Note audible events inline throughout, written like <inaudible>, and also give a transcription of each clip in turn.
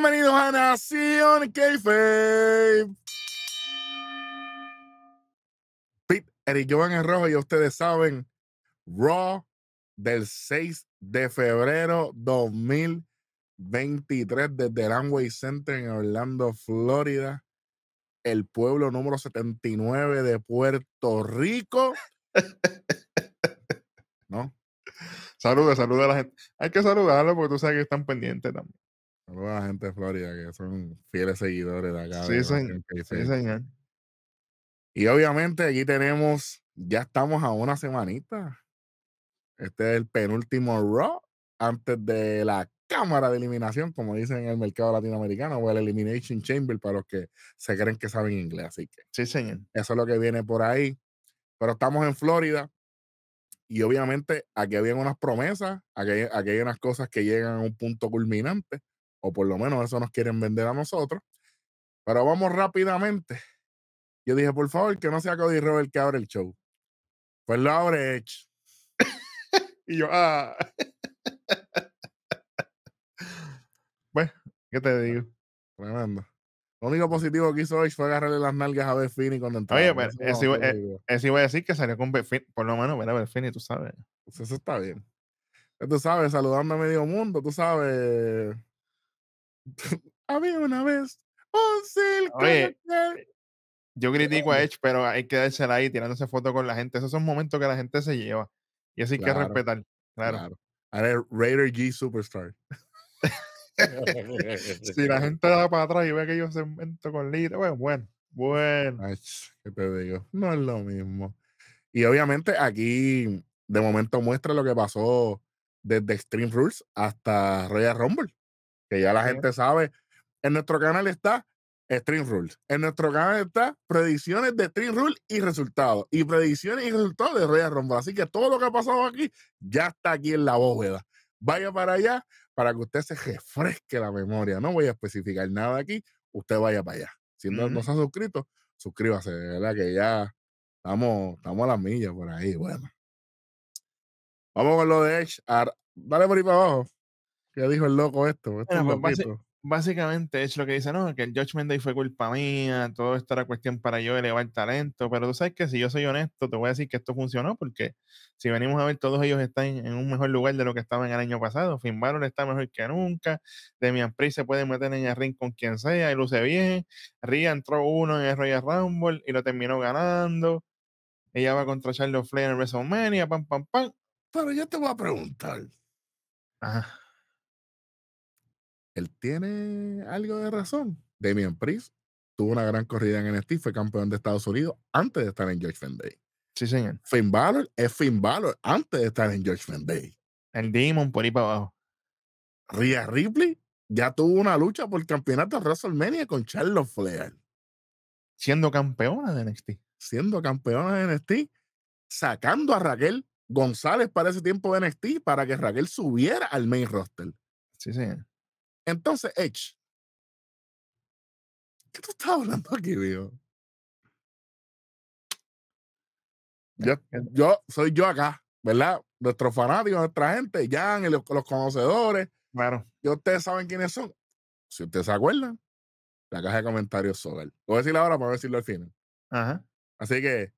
Bienvenidos a Nación Keife. Pete, Eric Jovan en rojo y ustedes saben, Raw del 6 de febrero 2023 desde el Amway Center en Orlando, Florida, el pueblo número 79 de Puerto Rico. <laughs> ¿No? Saluda, saluda a la gente. Hay que saludarlo porque tú sabes que están pendientes también. Saludos a la gente de Florida que son fieles seguidores de acá. Sí, de señor. Sí. Y obviamente aquí tenemos, ya estamos a una semanita. Este es el penúltimo Raw antes de la cámara de eliminación, como dicen en el mercado latinoamericano, o el Elimination Chamber para los que se creen que saben inglés. Así que Sí, señor. eso es lo que viene por ahí. Pero estamos en Florida y obviamente aquí habían unas promesas, aquí, aquí hay unas cosas que llegan a un punto culminante, o por lo menos eso nos quieren vender a nosotros. Pero vamos rápidamente. Yo dije, por favor, que no sea Cody Rhodes el que abre el show. Pues lo abre Edge. <laughs> Y yo, ah. bueno, ¿qué te digo? Tremendo. Lo único positivo que hizo Edge fue agarrarle las nalgas a Beth Finney cuando entraba. Oye, pero Eso no eh, eso iba a decir que salió con Belfini, por lo menos, ver a Belfini, tú sabes. Pues Eso está bien. Tú sabes, saludando a medio mundo, tú sabes. Había una vez un circo. Oye, que- Yo critico a Edge, pero hay que dársela ahí tirándose fotos con la gente. Esos son momentos que la gente se lleva. Y eso hay que Claro, respetar. Claro. Claro. Ahora Raider G Superstar. <laughs> Si la gente da para atrás y ve que yo se invento con Lita, bueno, bueno, bueno. Ay, ¿Qué te digo? No es lo mismo. Y obviamente aquí de momento muestra lo que pasó desde Extreme Rules hasta Royal Rumble. Que ya la Sí. gente sabe. En nuestro canal está Extreme Rules. En nuestro canal está predicciones de Extreme Rules y resultados. Y predicciones y resultados de Royal Rumble. Así que todo lo que ha pasado aquí ya está aquí en la bóveda. Vaya para allá para que usted se refresque la memoria. No voy a especificar nada aquí. Usted vaya para allá. Si no, no Ujú. se ha suscrito, suscríbase, de ¿verdad? Que ya estamos, estamos a las millas por ahí. Bueno. Vamos con lo de Edge. Dale por ahí para abajo. ¿Qué dijo el loco esto? Esto Bueno, es pues, loquito. básicamente Edge lo que dice, no, que el Judgment Day fue culpa mía, todo esto era cuestión para yo elevar talento, pero tú sabes que si yo soy honesto, te voy a decir que esto funcionó, porque si venimos a ver, todos ellos están en un mejor lugar de lo que estaban el año pasado. Finn Balor está mejor que nunca, Demian Priest se puede meter en el ring con quien sea y luce bien, Rhea entró uno en el Royal Rumble y lo terminó ganando, ella va contra Charlotte Flair en WrestleMania, pam, pam, pam. Pero yo te voy a preguntar. Ajá. Él tiene algo de razón. Damian Priest tuvo una gran corrida en NXT, fue campeón de Estados Unidos antes de estar en Judgment Day. Sí, señor. Finn Balor es Finn Balor antes de estar en Judgment Day. El Demon por ahí para abajo. Rhea Ripley ya tuvo una lucha por el campeonato de WrestleMania con Charlotte Flair, Siendo campeona de NXT. siendo campeona de NXT, sacando a Raquel González para ese tiempo de NXT para que Raquel subiera al main roster. Sí, señor. Entonces, Edge, ¿qué tú estás hablando aquí, viejo? Yo, yo soy yo acá, ¿verdad? Nuestros fanáticos, nuestra gente, Jan, y los, los conocedores, Claro. y ustedes saben quiénes son. Si ustedes se acuerdan, la caja de comentarios sobre él. Lo voy a decir ahora para decirlo al final. Ajá. Así que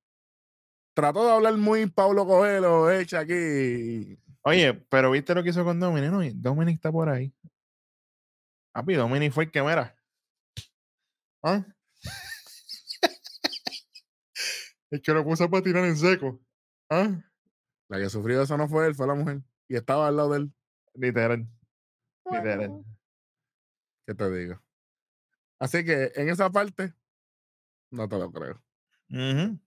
trató de hablar muy Pablo Coelho, Edge aquí. Oye, pero viste lo que hizo con Dominic, ¿no? Dominic está por ahí. Papi, Dominic fue el que mera. ¿Ah? el que lo puso para tirar en seco. ¿Ah? La que sufrió eso no fue él, fue la mujer. Y estaba al lado de él. Literal. Literal. ¿Qué te digo? Así que en esa parte, no te lo creo.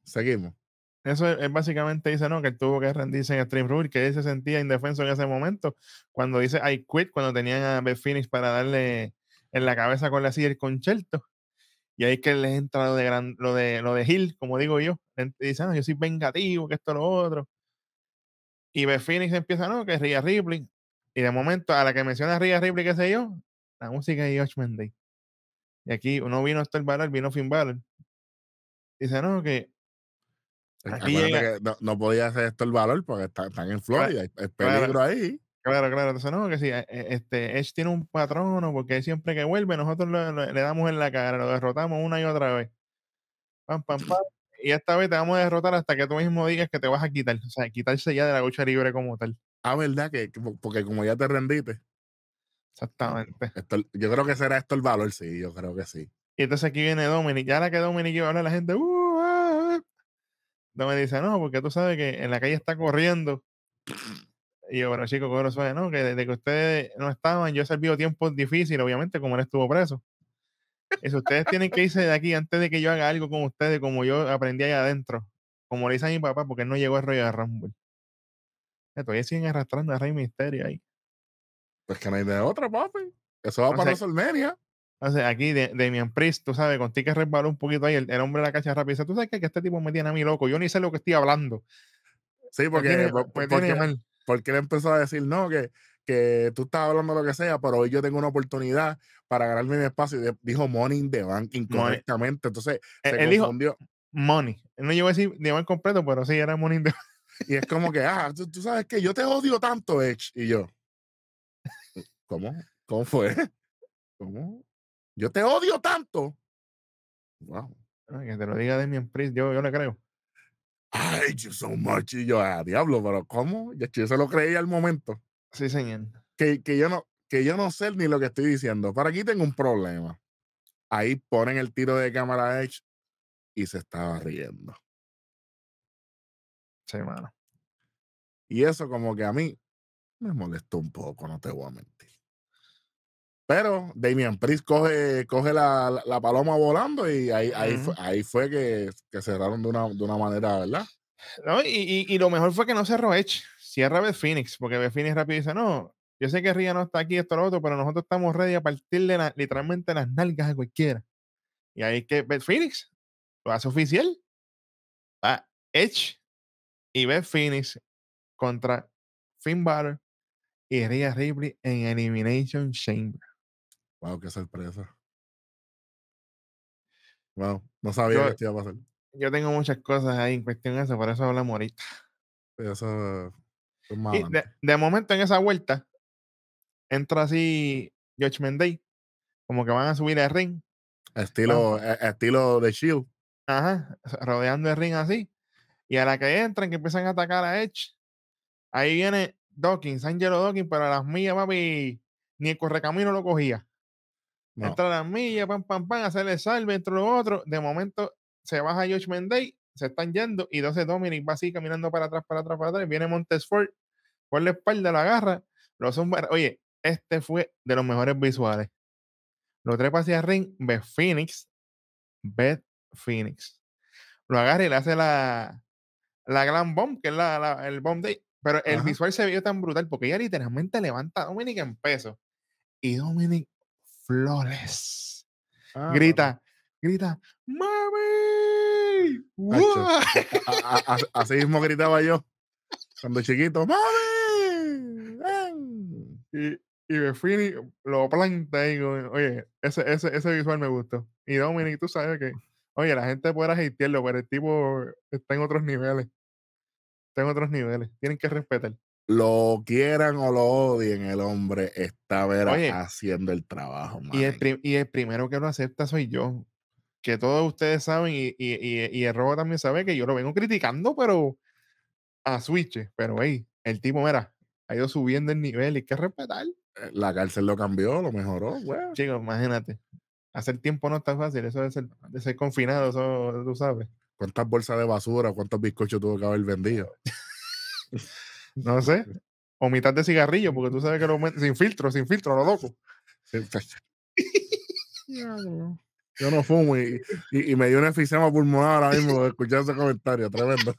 Seguimos. Eso es, es básicamente dice, ¿no? Que tuvo que rendirse en Stream Rule, que él se sentía indefenso en ese momento. Cuando dice I quit, cuando tenían a Beth Phoenix para darle en la cabeza con la silla el concierto. Y ahí que les entra lo de, gran, lo de lo de Hill, como digo yo. Él Dice, ah, yo soy vengativo, que esto, lo otro. Y Beth Phoenix empieza, no, que es Rhea Ripley. Y de momento, a la que menciona Rhea Ripley, qué sé yo, la música de Judgment Day. Y aquí uno vino hasta el Balor, vino Finn Balor. Dice, no, que Aquí que no, no podía hacer esto el valor porque está- están en Florida. hay- claro. peligro ahí. Claro, claro. Entonces, no, que si eh, eh, este, Edge tiene un patrono, porque siempre que vuelve, nosotros le, le damos en la cara, lo derrotamos una y otra vez. Pam, pam, pam. Y esta vez te vamos a derrotar hasta que tú mismo digas que te vas a quitar. O sea, quitarse ya de la lucha libre como tal. Ah, ¿verdad? Que, que- porque como ya te rendiste. Exactamente. esto- yo creo que será esto el valor, sí, yo creo que sí. Y entonces aquí viene Dominic. Ya la que Dominic iba a hablar, la gente. "Uh, ah, ah". Dominic dice, no, porque tú sabes que en la calle está corriendo. Y yo, bueno, chicos, cobro suave, ¿no? Que desde que ustedes no estaban, yo he servido tiempos difíciles, obviamente, como él estuvo preso. Y si ustedes tienen que irse de aquí antes de que yo haga algo con ustedes, como yo aprendí allá adentro, como le dice a mi papá, porque él no llegó a Royal Rumble. Eh, Todavía siguen arrastrando a Rey Misterio ahí. Pues que no hay de otra, papi. Eso va O para WrestleMania. Entonces, aquí de, Damian Priest, tú sabes, contigo que resbaló un poquito ahí, el, el hombre de la cacha rápida, dice, tú sabes que, que este tipo me tiene a mí loco, yo ni sé lo que estoy hablando. Sí, porque, tiene, por- me porque, tiene porque él empezó a decir, no, que, que tú estás hablando lo que sea, pero hoy yo tengo una oportunidad para ganarme mi espacio. Y dijo Money in the Bank incorrectamente. Entonces Él, se él dijo confundió. money. Él no llegó a decir diamante completo, pero sí era money. in the- <laughs> Y es como que, ah, tú, tú sabes que yo te odio tanto, Edge. Y yo, ¿cómo? ¿Cómo fue? <laughs> ¿Cómo? Yo te odio tanto. Wow. Ay, Que te lo diga Damian Priest, yo, yo le creo. I hate you so much. Y yo, ah, diablo, pero ¿cómo? Yo se lo creía al momento. Sí, señor. Que, que yo no, que yo no sé ni lo que estoy diciendo. Pero aquí tengo un problema. Ahí ponen el tiro de cámara Edge y se estaba riendo. Sí, mano. Y eso como que a mí me molestó un poco, no te voy a mentir. Pero Damian Priest coge, coge la, la- la paloma volando y ahí, ahí, fue, ahí fue que, que cerraron de una, de una manera, ¿verdad? No, y, y- y lo mejor fue que no cerró Edge. Cierra Beth Phoenix, porque Beth Phoenix rápido dice, no, yo sé que Ria no está aquí, esto, lo otro, pero nosotros estamos ready a partirle la- literalmente las nalgas a cualquiera. Y ahí que Beth Phoenix lo hace oficial. Va Edge y Beth Phoenix contra Finn Balor y Rhea Ripley en Elimination Chamber. Wow, qué sorpresa. Wow, no sabía que Yo, esto iba a pasar. yo tengo muchas cosas ahí en cuestión de eso, por eso hablamos ahorita. Eso, es más Y de, momento en esa vuelta, entra así Judgment Day, como que van a subir el ring. Estilo, eh, estilo de Shield. ajá, rodeando el ring así. Y a la que entran, que empiezan a atacar a Edge, ahí viene Dawkins, Angelo Dawkins, pero a las millas, papi, ni el correcamino lo cogía. No. Entra a las millas, pam, pam, pam, hacerle salve entre los otros. De momento se baja Judgment Day, se están yendo, y entonces Dominic va así caminando para atrás, para atrás, para atrás. Viene Montesford por la espalda, lo agarra. Lo zumba. Oye, este fue de los mejores visuales. Lo trepa hacia el ring, Beth Phoenix, Beth Phoenix. Lo agarra y le hace la, la Glam Bomb, que es la, la- el Bomb Day. Pero el Ajá. visual se vio tan brutal porque ella literalmente levanta a Dominic en peso. Y Dominic flawless. Ah. Grita, grita, ¡Mami! Tacho. ¡Guau! A- a- a- así mismo gritaba yo cuando chiquito. ¡Mami! ven". Y, y Phoenix lo planta ahí. con- Oye, ese, ese, ese visual me gustó. Y Dominic, tú sabes que, oye, la gente puede hatearlo, pero el tipo está en otros niveles. Está en otros niveles. Tienen que respetar. Lo quieran o lo odien, el hombre está Oye, haciendo el trabajo, y el, y el primero que lo acepta soy yo. Que todos ustedes saben, y, y, y, y el robo también sabe que yo lo vengo criticando, pero a Switch. Pero, hey, el tipo, mira, ha ido subiendo el nivel y hay que respetar. Eh, La cárcel lo cambió, lo mejoró, güey. Chicos, imagínate. Hacer tiempo no está fácil, eso de ser, de ser confinado, eso tú sabes. ¿Cuántas bolsas de basura, cuántos bizcochos tuvo que haber vendido? <laughs> No sé. O mitad de cigarrillo, porque tú sabes que lo sin filtro, sin filtro, lo loco. <laughs> Yo no fumo y, y- y me dio un efisema pulmonar ahora mismo de escuchar ese comentario, tremendo.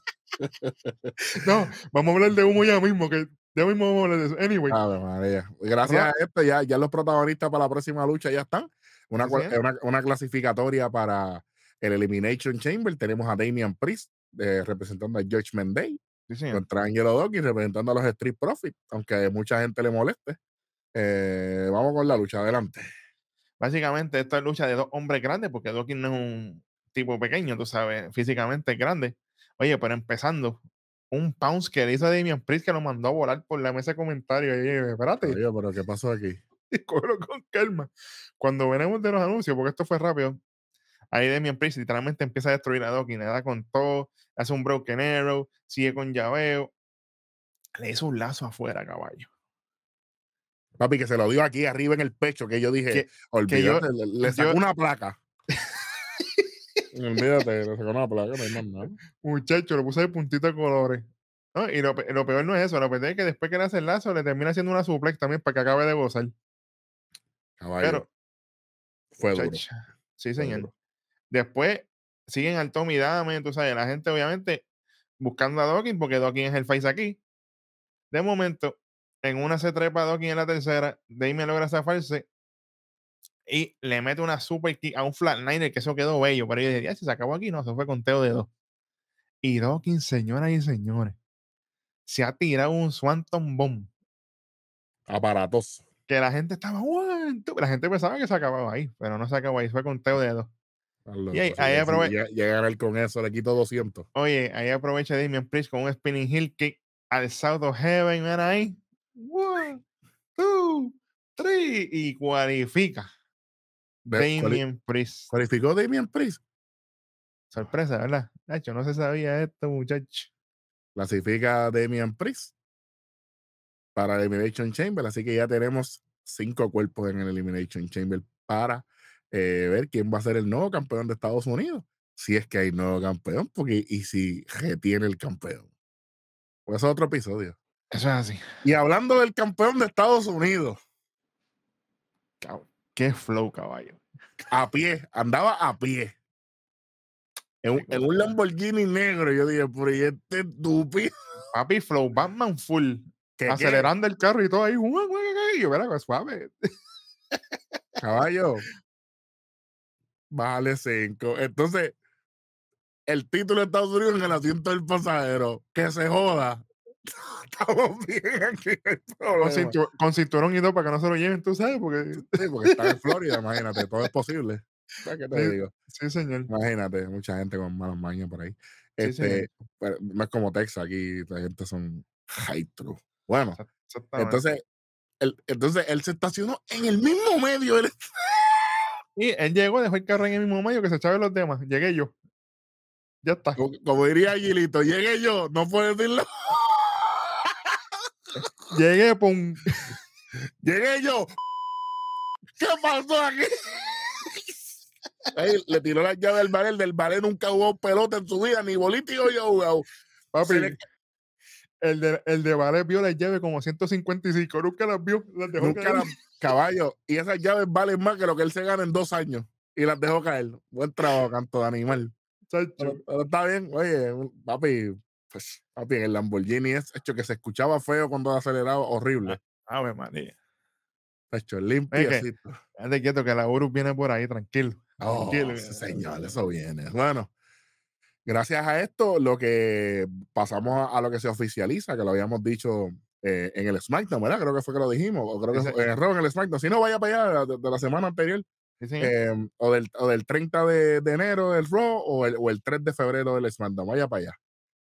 No, vamos a hablar de humo ya mismo, que ya mismo vamos a hablar de eso. Anyway, Ave María. Gracias Ra- a esto, ya, ya los protagonistas para la próxima lucha ya están. Una, Sí, una, una clasificatoria para el Elimination Chamber. Tenemos a Damian Priest eh, representando a Judgment Day sí, contra Angelo Dawkins representando a los Street Profits, aunque a mucha gente le moleste. Eh, vamos con la lucha, adelante. Básicamente, esto es lucha de dos hombres grandes, porque Dawkins no es un tipo pequeño, tú sabes, físicamente es grande. Oye, pero empezando, un pounce que le hizo a Damian Priest que lo mandó a volar por la mesa de comentarios. Yo, espérate, Oye, pero ¿qué pasó aquí? <laughs> cógelo con calma. Cuando venimos de los anuncios, porque esto fue rápido, ahí Damian Priest literalmente empieza a destruir a Dawkins, le da con todo, hace un broken arrow, sigue con llaveo, le hizo un lazo afuera, caballo. Papi, que se lo dio aquí arriba en el pecho, que yo dije, Que- olvídate, le, le sacó yo- una placa. <laughs> olvídate, le sacó una placa, no hay más nada. Muchacho, lo puse de puntito de colores. No, y lo, pe- lo peor no es eso, lo peor es que después que le hace el lazo, le termina haciendo una suplex también para que acabe de gozar. Caballo, Pero, fue duro. muchacho, sí, señor. Después siguen al Tommy Dame, tú sabes, la gente obviamente buscando a Dawkins porque Dawkins es el face aquí. De momento, en una se trepa Dawkins en la tercera, Dame logra zafarse y le mete una super kick a un flatliner que eso quedó bello, pero yo dije, "Ya, se acabó aquí, no, se fue conteo de dos. Y Dawkins, señoras y señores, se ha tirado un Swanton Bomb Aparatos. que la gente estaba, la gente pensaba que se acababa ahí, pero no se acabó ahí, fue conteo de dos. Y ahí- Llegar él con eso, le quito 200. Oye, ahí aprovecha Damian Priest con un spinning heel kick al South of Heaven, mira ahí. One, two, three. Y cualifica De- Damian Priest. cualificó Damian Priest. Sorpresa, ¿verdad? Nacho, no se sabía esto, muchacho. Clasifica a Damian Priest para el Elimination Chamber. Así que ya tenemos cinco cuerpos en el Elimination Chamber para eh, ver quién va a ser el nuevo campeón de Estados Unidos. Si es que hay nuevo campeón, porque y si retiene el campeón. Pues eso es otro episodio. Eso es así. Y hablando del campeón de Estados Unidos, Qué flow, caballo. a pie, andaba a pie. En, un- en un Lamborghini negro, yo dije, pero ¿y este estúpido? Papi, flow, Batman full. ¿Qué, qué? acelerando el carro y todo ahí. Yo, verá, suave. Caballo. Vale cinco. Entonces, el título de Estados Unidos en el asiento del pasajero. Que se joda. <laughs> Estamos bien aquí. no Con, cinturón y todo para que no se lo lleven, tú sabes, porque. Sí, porque está en <laughs> Florida, imagínate, todo es posible. ¿Sabes qué te Sí. digo? Sí, señor. Imagínate, mucha gente con malas mañas por ahí. Sí. Este, pero no es como Texas, aquí la gente son high true. Bueno, entonces, él, entonces él se estacionó en el mismo medio. del- <laughs> Y él llegó, dejó el carro en el mismo medio que se echaban los demás. Llegué yo. Ya está. Como, como diría Gilito, llegué yo, no puedo decirlo. Llegué, pum. Llegué yo. ¿Qué pasó aquí? Ey, le tiró la llave al bar, el del bar nunca jugó pelota en su vida, ni bolito y yo jugado. Papi, Se le- el de, el de Vale vio las llaves como 155. Nunca las vio. Las dejó Nunca caer. Caballo. Y esas llaves valen más que lo que él se gana en dos años. Y las dejó caer. Buen trabajo, canto de animal. Pero, pero está bien, oye, papi, pues, papi, en el Lamborghini es hecho que se escuchaba feo cuando aceleraba, horrible. Ave María. Hecho, limpio. Es que- Ande quieto que la Urus viene por ahí, tranquilo. Oh, tranquilo. señor, eso viene. Bueno, gracias a esto, lo que pasamos a, a lo que se oficializa, que lo habíamos dicho eh, en el SmackDown, ¿verdad? Creo que fue que lo dijimos, o creo que en el Raw, en el SmackDown. Si no, vaya para allá de, de la semana anterior, Sí, eh, o, del, o del 30 de, de enero del Raw, o el, o el 3 de febrero del SmackDown, vaya para allá.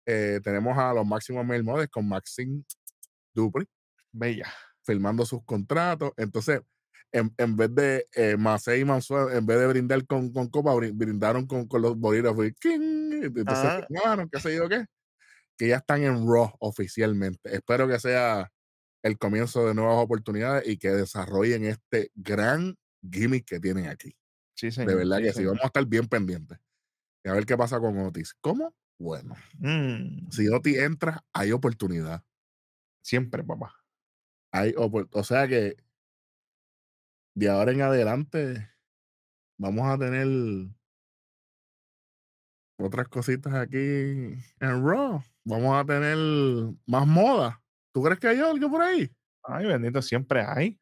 Eh, tenemos a los máximos mail models con Maxine Dupri Bella. firmando sus contratos. Entonces, en, en vez de eh, Macei y Mansuel, en vez de brindar con, con copa, brin- brindaron con, con los bolígrafos. y ¡king! Entonces, firmaron, qué sé yo qué, que ya están en Raw oficialmente. Espero que sea el comienzo de nuevas oportunidades y que desarrollen este gran gimmick que tienen aquí. Sí, señor. De verdad sí, que sí, vamos a estar bien pendientes. Y a ver qué pasa con Otis. ¿Cómo? Bueno, Mm, si Otis entra, hay oportunidad. siempre, papá. Hay o sea que de ahora en adelante vamos a tener otras cositas aquí en Raw. Vamos a tener más moda. ¿Tú crees que hay algo por ahí? Ay, bendito, siempre hay.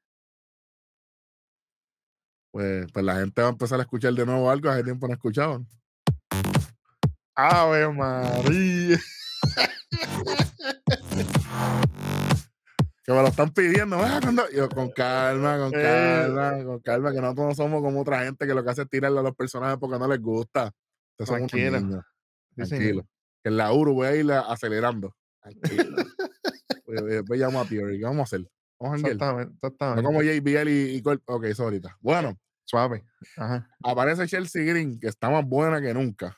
Pues, pues la gente va a empezar a escuchar de nuevo algo. Hace tiempo no escuchaban. Ave María. Que me lo están pidiendo. "Ah, cuando-". Yo, con calma, con calma, con calma, que nosotros no somos como otra gente que lo que hace es tirarle a los personajes porque no les gusta. Unos Tranquilo. Tranquilo. En la Uru voy a ir acelerando. Tranquilo. Voy- voy- voy a Theory. ¿Qué vamos a hacer? Vamos a. Exactamente, No como JBL y, y Col- Ok, eso ahorita. Bueno, Suave. Ajá. aparece Chelsea Green, que está más buena que nunca.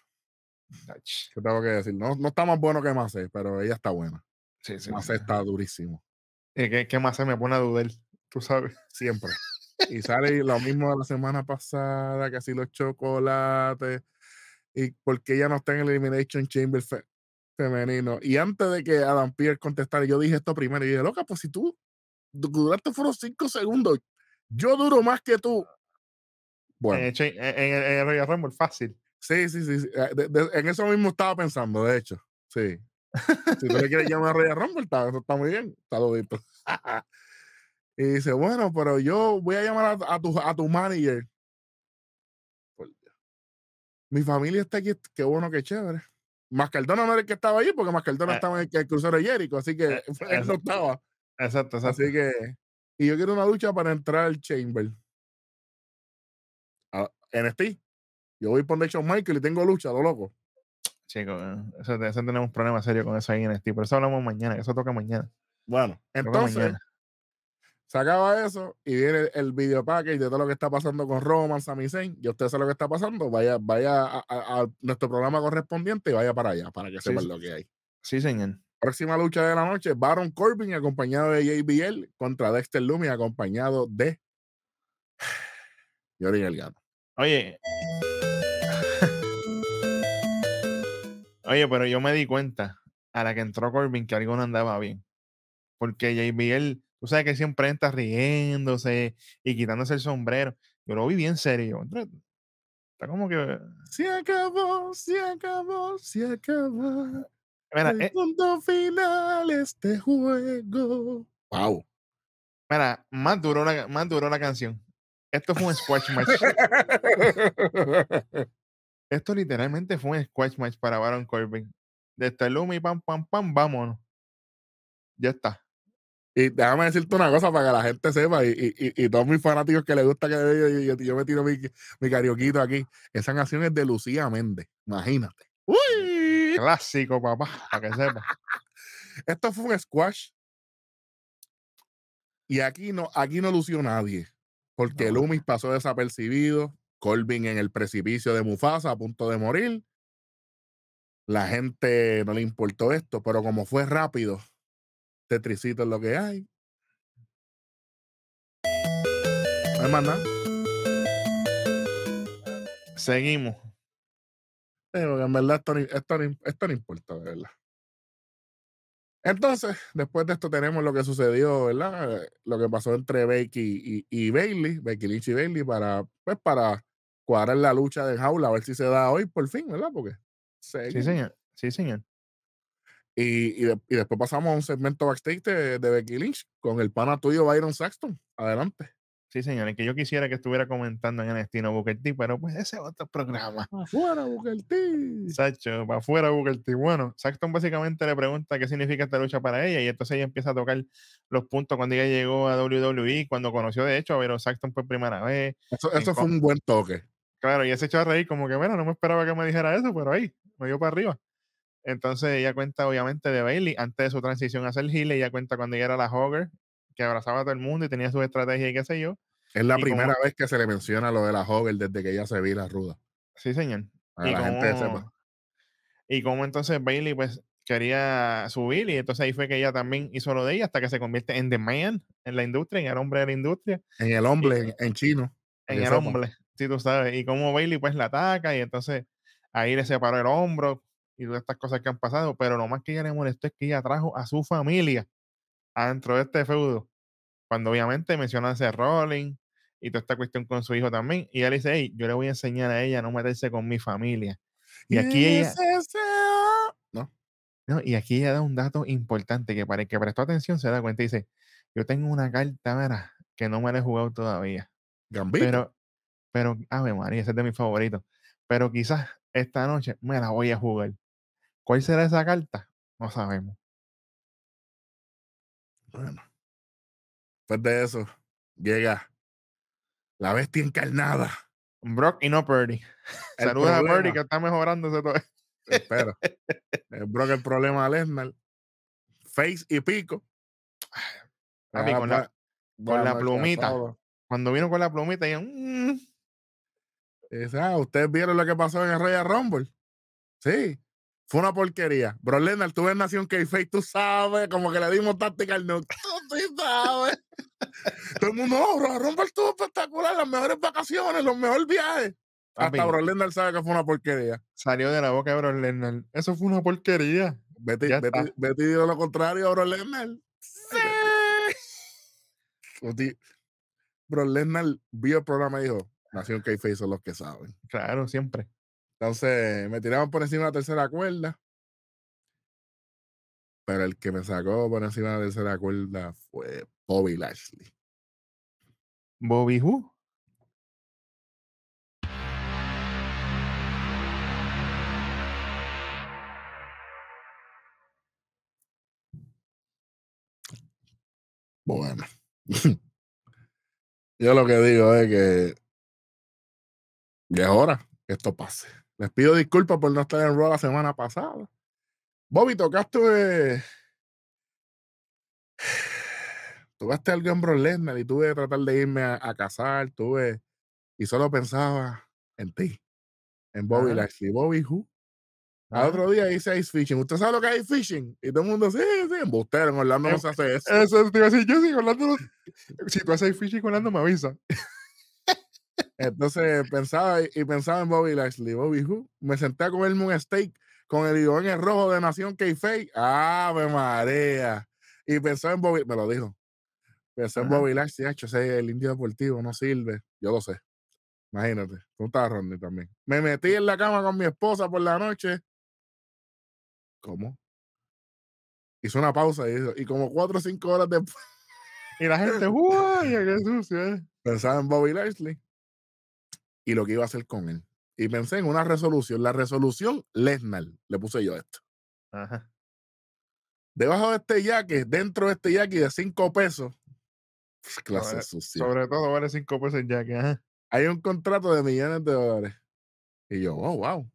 ¿Qué tengo que decir? No, no está más bueno que Macé, pero ella está buena. Sí, sí. Macé está durísimo. ¿Y qué, qué se me pone a dudar? Tú sabes. Siempre. <laughs> Y sale lo mismo de la semana pasada, que así los chocolates. Y porque ella no está en el Elimination Chamber fe- femenino. Y antes de que Adam Pierre contestara, yo dije esto primero. Y dije, loca, pues si tú du- duraste fueron cinco segundos, yo duro más que tú. Bueno, En, el, en, en el, en el Royal Rumble, fácil. sí, sí, sí. sí, eh, de- de- en eso mismo estaba pensando, de hecho. Sí. Si tú le quieres llamar a Royal Rumble, está, está muy bien. Saludito. <laughs> y dice, bueno, pero yo voy a llamar a, a tu, a tu manager. Mi familia está aquí, qué bueno, qué chévere. Mascardona no era el que estaba allí, porque Mascardona Eh, estaba en el, el crucero de Jericho, así que eh, <laughs> él no estaba. Exacto, exacto. Así que, y yo quiero una lucha para entrar al Chamber. A NXT. Yo voy por Shawn Michael y tengo lucha, lo loco. Chicos, eh, eso, eso tenemos problemas serios con eso ahí en NXT. Por eso hablamos mañana, que eso toca mañana. Bueno, entonces, mañana. Se acaba eso y viene el, el video package de todo lo que está pasando con Roman, Sami Zayn. Y usted sabe lo que está pasando. Vaya, vaya a, a- a nuestro programa correspondiente y vaya para allá, para que Sí, sepan lo que hay. Sí, señor. Próxima lucha de la noche, Baron Corbin acompañado de JBL contra Dexter Lumis acompañado de <sighs> Yori Delgado. Oye. <laughs> Oye, pero yo me di cuenta a la que entró Corbin que algo no andaba bien. Porque JBL, tú sabes que siempre entra riéndose y quitándose el sombrero. Yo lo vi bien serio. Está como que. Se acabó, se acabó, se acabó. Mira, el eh, punto final este juego. Wow. mira, más duró la, más duró la canción. Esto fue un squash match. <laughs> Esto literalmente fue un squash match para Baron Corbin. El Lumi, pam, pam, pam, vámonos. Ya está. Y déjame decirte una cosa para que la gente sepa, y, y- y- todos mis fanáticos que les gusta que yo, yo- yo me tiro mi, mi carioquito aquí. Esa canción es de Lucía Méndez, imagínate. ¡Uy! Clásico, papá, para que sepa. <laughs> Esto fue un squash. Y aquí no, aquí no lució nadie. Porque No. Loomis pasó desapercibido. Colvin en el precipicio de Mufasa a punto de morir. La gente no le importó esto, pero como fue rápido, tetricito es lo que hay. No hay más nada. Seguimos. Sí, porque en verdad esto, esto, esto no importa, de verdad. Entonces, después de esto tenemos lo que sucedió, ¿verdad? Lo que pasó entre Becky y, y Bailey, Becky Lynch y Bailey, para, pues, para cuadrar la lucha de jaula, a ver si se da hoy por fin, ¿verdad? Porque Sí, señor. Sí, señor. Y, y, de- y después pasamos a un segmento backstage de, de Becky Lynch con el pana tuyo Byron Saxton. Adelante. Sí, señor. El que yo quisiera que estuviera comentando en NXT no Booker T, pero pues ese es otro programa. Afuera, Booker T. Sacho, para afuera Booker T. Bueno, Saxton básicamente le pregunta qué significa esta lucha para ella y entonces ella empieza a tocar los puntos cuando ella llegó a WWE, cuando conoció de hecho a Vero Saxton por primera vez. Eso, eso fue un buen toque. Claro, y se echó a reír como que, bueno, no me esperaba que me dijera eso, pero ahí, me dio para arriba. Entonces ella cuenta obviamente de Bailey antes de su transición a ser heel, ella cuenta cuando ella era la Hogger, que abrazaba a todo el mundo y tenía sus estrategias y qué sé yo. Es la Y como- primera vez que se le menciona lo de la Hover desde que ella se vira ruda. Sí, señor. Para y la gente como, sepa. y como entonces Bailey pues quería subir y entonces ahí fue que ella también hizo lo de ella hasta que se convierte en The Man en la industria, en el hombre de la industria, En el hombre, en, en chino. en el sepa. hombre, si tú sabes. Y como Bailey pues la ataca y entonces ahí le separó el hombro y todas estas cosas que han pasado, pero lo más que ella le molestó es que ella trajo a su familia adentro de este feudo. Cuando obviamente menciona a ese Rolling y toda esta cuestión con su hijo también. Y él dice, hey, yo le voy a enseñar a ella a no meterse con mi familia. Y aquí ella, No, no, y aquí ella da un dato importante que para el que prestó atención se da cuenta y dice, yo tengo una carta, que no me la he jugado todavía. Gambito. Pero, pero, ave María, ese es de mis favoritos. Pero quizás esta noche me la voy a jugar. ¿Cuál será esa carta? No sabemos. Bueno. Después de eso, llega la bestia encarnada. Brock y no Purdy. <laughs> Saludos a Purdy que está mejorándose todo. Espera. <laughs> El Brock el problema a Lesnar. face y pico. Con la, con plumita. todo. cuando vino con la plumita, yo, "Mm". Y dice, ah, ¿ustedes vieron lo que pasó en el Royal Rumble? Sí. Fue una porquería. Bro Lesnar, tú ves Nación K-Face, tú sabes, como que le dimos táctica al no. Tú sí sabes. <laughs> Todo el mundo, no, Royal Rumble estuvo espectacular, las mejores vacaciones, los mejores viajes. Hasta Bro Lesnar sabe que fue una porquería. salió de la boca de Brock Lesnar. Eso fue una porquería. Betty, Betty. Betty dijo lo contrario a Bro Lesnar. Sí. Bro Lesnar vio el programa y dijo, Nación K-Face son los que saben. Claro, siempre. Entonces me tiraban por encima de la tercera cuerda. Pero el que me sacó por encima de la tercera cuerda fue Bobby Lashley. Bobby Who. Bueno. <laughs> Yo lo que digo es que ya es hora que esto pase. Les pido disculpas por no estar en Raw la semana pasada. Bobby, tocaste. <sighs> Tocaste algo en Brock Lesnar y tuve que tratar de irme a, a casar. Tuve. Y solo pensaba en ti. En Bobby. Lashley. Bobby Who. Al otro día hice ice fishing. ¿Usted sabe lo que es ice fishing? Y todo el mundo, sí, sí, embustero. En Orlando no Em- se hace eso. Eso te iba a decir, yo sigo hablando. Si tú haces fishing Orlando, me avisa. Entonces pensaba y pensaba en Bobby Lashley. Bobby Who. Me senté a comerme un steak con el en el rojo de Nación K-Fake. ¡Ave marea! Y pensaba en Bobby, me lo dijo. Pensé en. Bobby Lashley, hecho, ese el indio deportivo no sirve. Yo lo sé. Imagínate. Tú estabas Rodney también. Me metí en la cama con mi esposa por la noche. ¿Cómo? Hizo una pausa y, dijo- y como cuatro o cinco horas después Y la gente, <laughs> ¡uy! ¡Qué sucio! eh". pensaba en Bobby Lashley y lo que iba a hacer con él. Y pensé en una resolución. La resolución Lesnar, le puse yo esto. Ajá. Debajo de este yaque, dentro de este yaque de cinco pesos, clase Sobre- sucia. Sobre todo vale 5 pesos ya que, ajá. Hay un contrato de millones de dólares. Y yo, oh, wow.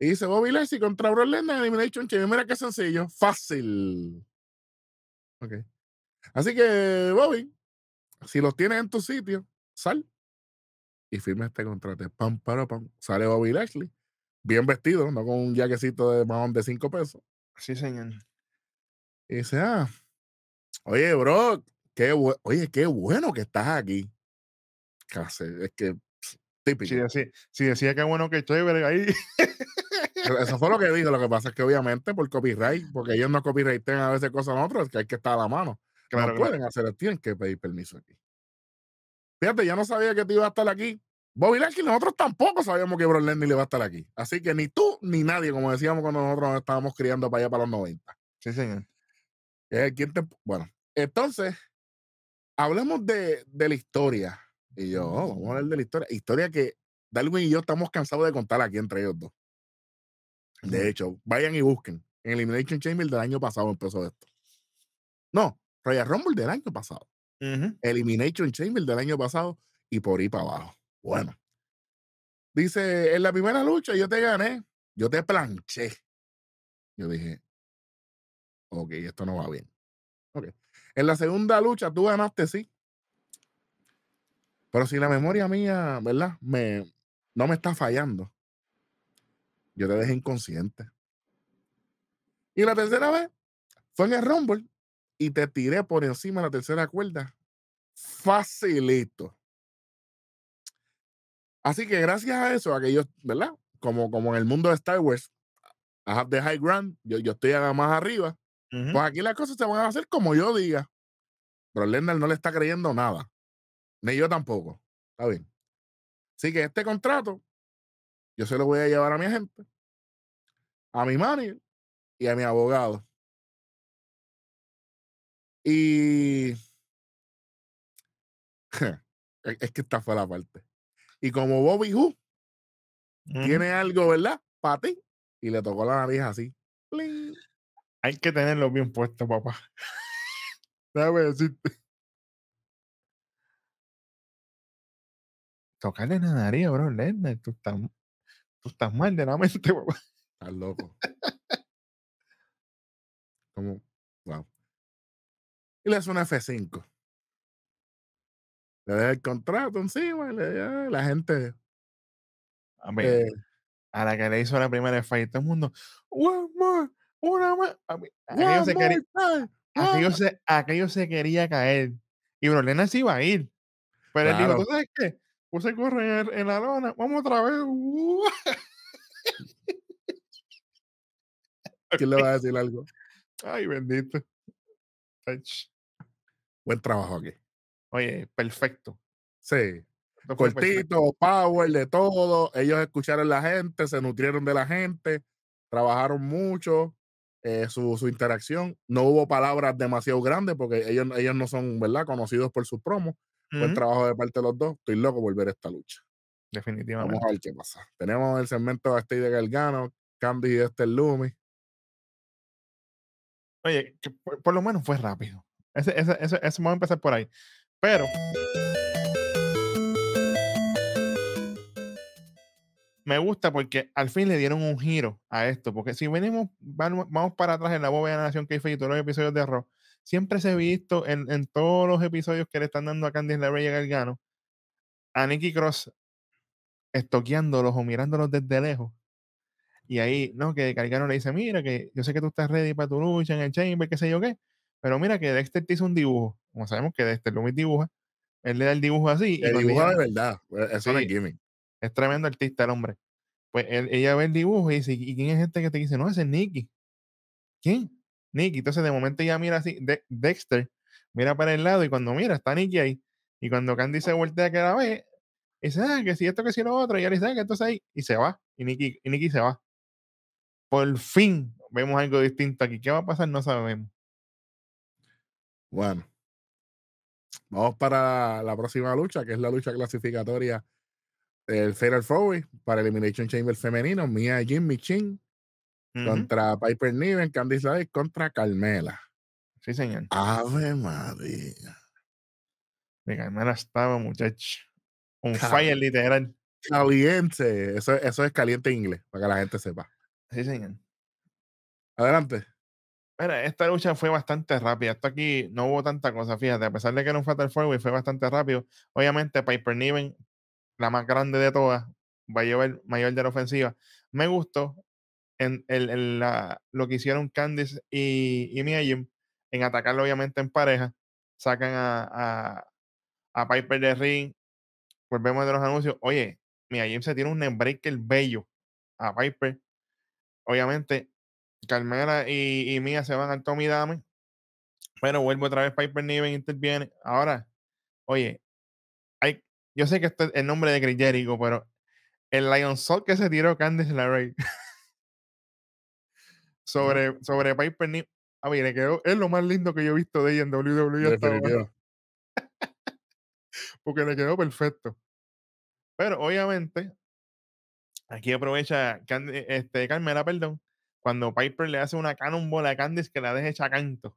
Y dice Bobby Lashley contra Brock Lesnar en Elimination Chamber. Mira qué sencillo. Fácil. Ok. Así que, Bobby, si los tienes en tu sitio, sal y firma este contrato. Pam, para, pam. Sale Bobby Lashley. Bien vestido, no con un jaquecito de mahón de cinco pesos. Sí, señor. Y dice, ah, oye, bro, qué oye, qué bueno que estás aquí. Casi, es que típico. Si decía, si decía que bueno que chévere ahí. Pero Eso fue lo que dijo. Lo que pasa es que obviamente por copyright, porque ellos no copyrighten a veces cosas a otros, que hay que estar a la mano. Claro, no claro. pueden hacer, tienen que pedir permiso aquí. Fíjate, ya no sabía que te iba a estar aquí. Bobby Lashley, nosotros tampoco sabíamos que Brock Lesnar iba a estar aquí. Así que ni tú ni nadie, como decíamos cuando nosotros nos estábamos criando para allá para los 90. Sí, señor. Eh, ¿quién te- Bueno, entonces, hablemos de, de la historia. Y yo, oh, vamos a hablar de la historia. Historia que Darwin y yo estamos cansados de contar aquí entre ellos dos. De hecho, vayan y busquen. En Elimination Chamber del año pasado empezó esto. No, Royal Rumble del año pasado. Ujú. Elimination Chamber del año pasado y por ahí para abajo. Bueno. Dice, en la primera lucha yo te gané, yo te planché. Yo dije, ok, esto no va bien. Ok. En la segunda lucha tú ganaste, sí. Pero si la memoria mía, ¿verdad? Me, no me está fallando. Yo te dejé inconsciente. Y la tercera vez fue en el Rumble y te tiré por encima de la tercera cuerda. Facilito. Así que gracias a eso, a que yo, ¿verdad? Como, como en el mundo de Star Wars, I have the high ground, yo, yo estoy más arriba. Pues aquí las cosas se van a hacer como yo diga. Pero Lesnar no le está creyendo nada. Ni yo tampoco. Está bien. Así que este contrato, yo se lo voy a llevar a mi agente, a mi manager y a mi abogado. Y es es que esta fue la parte. Y como Bobby Who tiene algo, ¿verdad? Para ti. Y le tocó la nariz así. ¡Pling! Hay que tenerlo bien puesto, papá. Déjame decirte. Tocarle la nariz, bro, Lesnar. Tú estás, tú estás mal de la mente, papá. Estás loco. <laughs> Como, Wow. Y le hace una F5. Le deja el contrato encima y le, ya, la gente. A ver, eh, a la que le hizo la primera fight, todo el mundo, one more, una más. A Aquello "One se, quería, aquello, more-". se, aquello se quería caer. Y Brock Lesnar se iba a ir. Pero él dijo, Claro. ¿tú sabes qué? Puse a correr en, en la lona, vamos otra vez. uh". ¿Quién le va a decir algo? <laughs> Ay, bendito. Ach. Buen trabajo aquí. Oye, perfecto. Sí. Perfecto. Cortito, power, de todo. Ellos escucharon la gente, se nutrieron de la gente, trabajaron mucho. eh, su, su interacción. No hubo palabras demasiado grandes porque ellos, ellos no son, ¿verdad? Conocidos por sus promos. Buen trabajo de parte de los dos. Estoy loco por ver esta lucha. Vamos Definitivamente. a ver qué pasa. Tenemos el segmento de Steve de Gargano, Candy y Esther Lumi. Oye, que por, por lo menos fue rápido. Ese, ese, ese, ese- vamos a empezar por ahí. Pero. Me gusta porque al fin le dieron un giro a esto. Porque si venimos, vamos, vamos para atrás en la bóveda de la Nación que y todos los episodios de Raw, siempre se ha visto en, en todos los episodios que le están dando a Candice LeRae y a Gargano a Nikki Cross estoqueándolos o mirándolos desde lejos. Y ahí, no, que Gargano le dice, mira, que yo sé que tú estás ready para tu lucha en el Chamber, qué sé yo qué, pero mira que Dexter te hizo un dibujo. Como sabemos que Dexter Loomis dibuja, él le da el dibujo así. Que y dibuja de verdad. eh, Eso no es gimmick. es tremendo artista el hombre. Pues él- ella ve el dibujo y dice, ¿y quién es este que te dice? No, ese es Nicky. ¿Quién? Nicky. Entonces de momento ella mira así, De- Dexter mira para el lado y cuando mira está Nicky ahí. Y cuando Candy se voltea que la ve, dice, ah, que si esto, que si lo otro, y ella dice, ah, que entonces ahí, y se va. Y Nicky, y Nicky se va. Por fin vemos algo distinto aquí. ¿Qué va a pasar? No sabemos. Bueno. Vamos para la próxima lucha, que es la lucha clasificatoria del Fatal Four para Elimination Chamber femenino. Mia Jimmy Chin contra Piper Niven, Candice LeRae contra Carmela. Sí, señor. Ave María. De Carmela estaba, muchacho. Un fire literal. Caliente. Eso, eso es caliente en inglés, para que la gente sepa. Sí, señor. Adelante. Mira, esta lucha fue bastante rápida. Esto aquí no hubo tanta cosa, fíjate. A pesar de que era un Fatal Four fue bastante rápido. Obviamente, Piper Niven, la más grande de todas, va a llevar mayor de la ofensiva. Me gustó en, el- la- lo que hicieron Candice y, y Mia en atacarlo, obviamente, en pareja. Sacan a, a, a Piper de ring. Volvemos de los anuncios. Oye, Mia se tiene un neckbreaker bello a Piper. Obviamente, Carmela y, y Mia se van al Tommy Dame. Pero vuelve otra vez Piper Niven interviene. Ahora, oye, hay, yo sé que este es el nombre de Chris Jericho, pero el Lion Soul que se tiró Candice LeRae <laughs> sobre, sobre Piper Niven. A mí le quedó, es lo más lindo que yo he visto de ella en WWE hasta ahora, <laughs> porque le quedó perfecto. Pero obviamente, aquí aprovecha este, Carmela, perdón, cuando Piper le hace una cannonball a Candice que la deja hecha canto.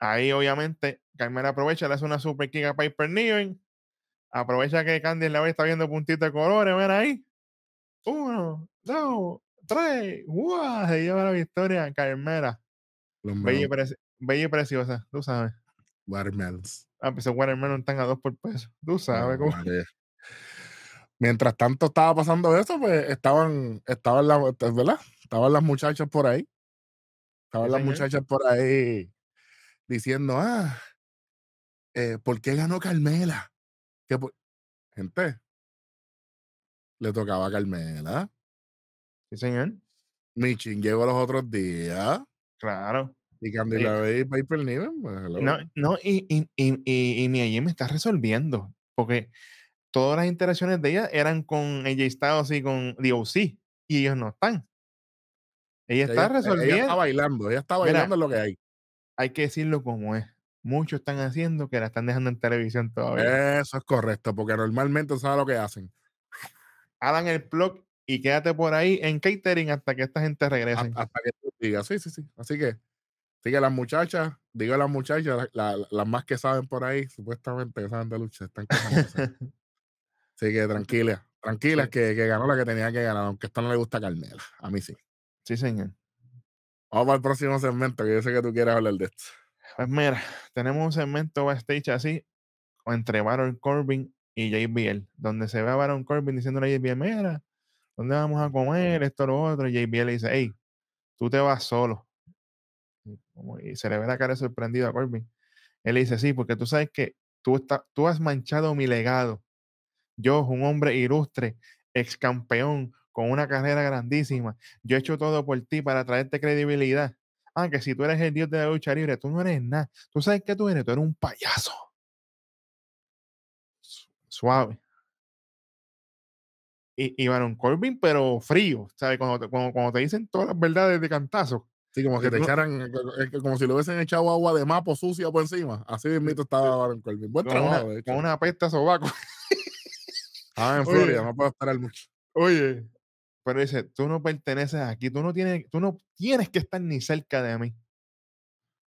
Ahí, obviamente, Carmela aprovecha, le hace una super kick a Piper Niven. Aprovecha que Candice la ve, está viendo puntitos de colores, ven ahí. Uno, dos, tres. ¡Guau! Se lleva la victoria Carmela. Bella y, preci- bella y preciosa, tú sabes. watermelons. Ah, pues watermelon están a dos por peso. Tú sabes Ave cómo. Mientras tanto estaba pasando eso, pues estaban, estaban las, ¿verdad? Estaban las muchachas por ahí. Estaban Sí, las señor. muchachas por ahí diciendo, ah, eh, ¿por qué ganó Carmela? Que por-". Gente, le tocaba a Carmela. Sí, señor. Michin llegó los otros días. Claro. Y Candy Sí. Y Piper Niven, pues. No, no, y, y, y, y, y Mia Jim está resolviendo. Porque todas las interacciones de ella eran con AJ Styles y con DOC. Y ellos no están. Ella está ella, ella resolviendo. está bailando, ella está Mira, bailando en lo que hay. hay que decirlo como es. Muchos están haciendo que la están dejando en televisión todavía. Eso es correcto, porque normalmente sabe lo que hacen. Hagan el plug y quédate por ahí en catering hasta que esta gente regrese. Hasta, hasta que tú digas, sí, sí, sí. Así que, sigue las muchachas, digo a las muchachas, la- la- las más que saben por ahí, supuestamente que saben de lucha, están. <laughs> Así que tranquilas Sí. que, que ganó la que tenía que ganar, aunque esta no le gusta a Carmela. A mí sí. Sí, señor. Vamos para el próximo segmento, que yo sé que tú quieres hablar de esto. Pues mira, tenemos un segmento backstage así, entre Baron Corbin y JBL, donde se ve a Baron Corbin diciéndole a JBL, mira, ¿dónde vamos a comer? Esto, lo otro. Y JBL le dice, hey, tú te vas solo. Y se le ve la cara sorprendido a Corbin. Él le dice, sí, porque tú sabes que tú, está, tú has manchado mi legado. Yo, un hombre ilustre, ex campeón, con una carrera grandísima. Yo he hecho todo por ti para traerte credibilidad. Aunque ah, si tú eres el dios de la lucha libre, tú no eres nada. Tú sabes que tú eres, tú eres un payaso. Suave. Y, y Baron Corbin, pero frío, ¿sabes? Cuando te, cuando, te dicen todas las verdades de cantazo. Sí, como que te echaran, eh, eh, como si le hubiesen echado agua de mapo sucia por encima. Así mismo estaba Baron Corbin. Buen trabajo, una, Con una pesta sobaco. Ah, en <laughs> Florida, no puedo esperar mucho. Oye, pero dice, tú no perteneces aquí, tú no tienes, tú no tienes que estar ni cerca de mí.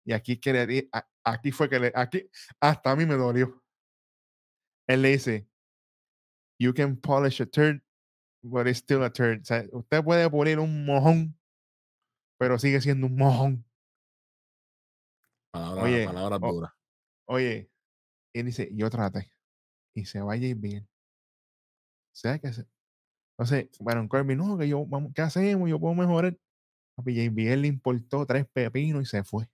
Y aquí quiere, aquí fue que le, aquí, hasta a mí me dolió. Él le dice, you can polish a turd, but it's still a turd. O sea, usted puede pulir un mojón, pero sigue siendo un mojón. Palabra, oye, palabra dura. Oye, él dice, yo trate. Y se vaya bien. O sea que se, entonces, bueno, Corbin, no, que yo, vamos, ¿qué hacemos? Yo puedo mejorar. Papi, JBL le importó tres pepinos y se fue.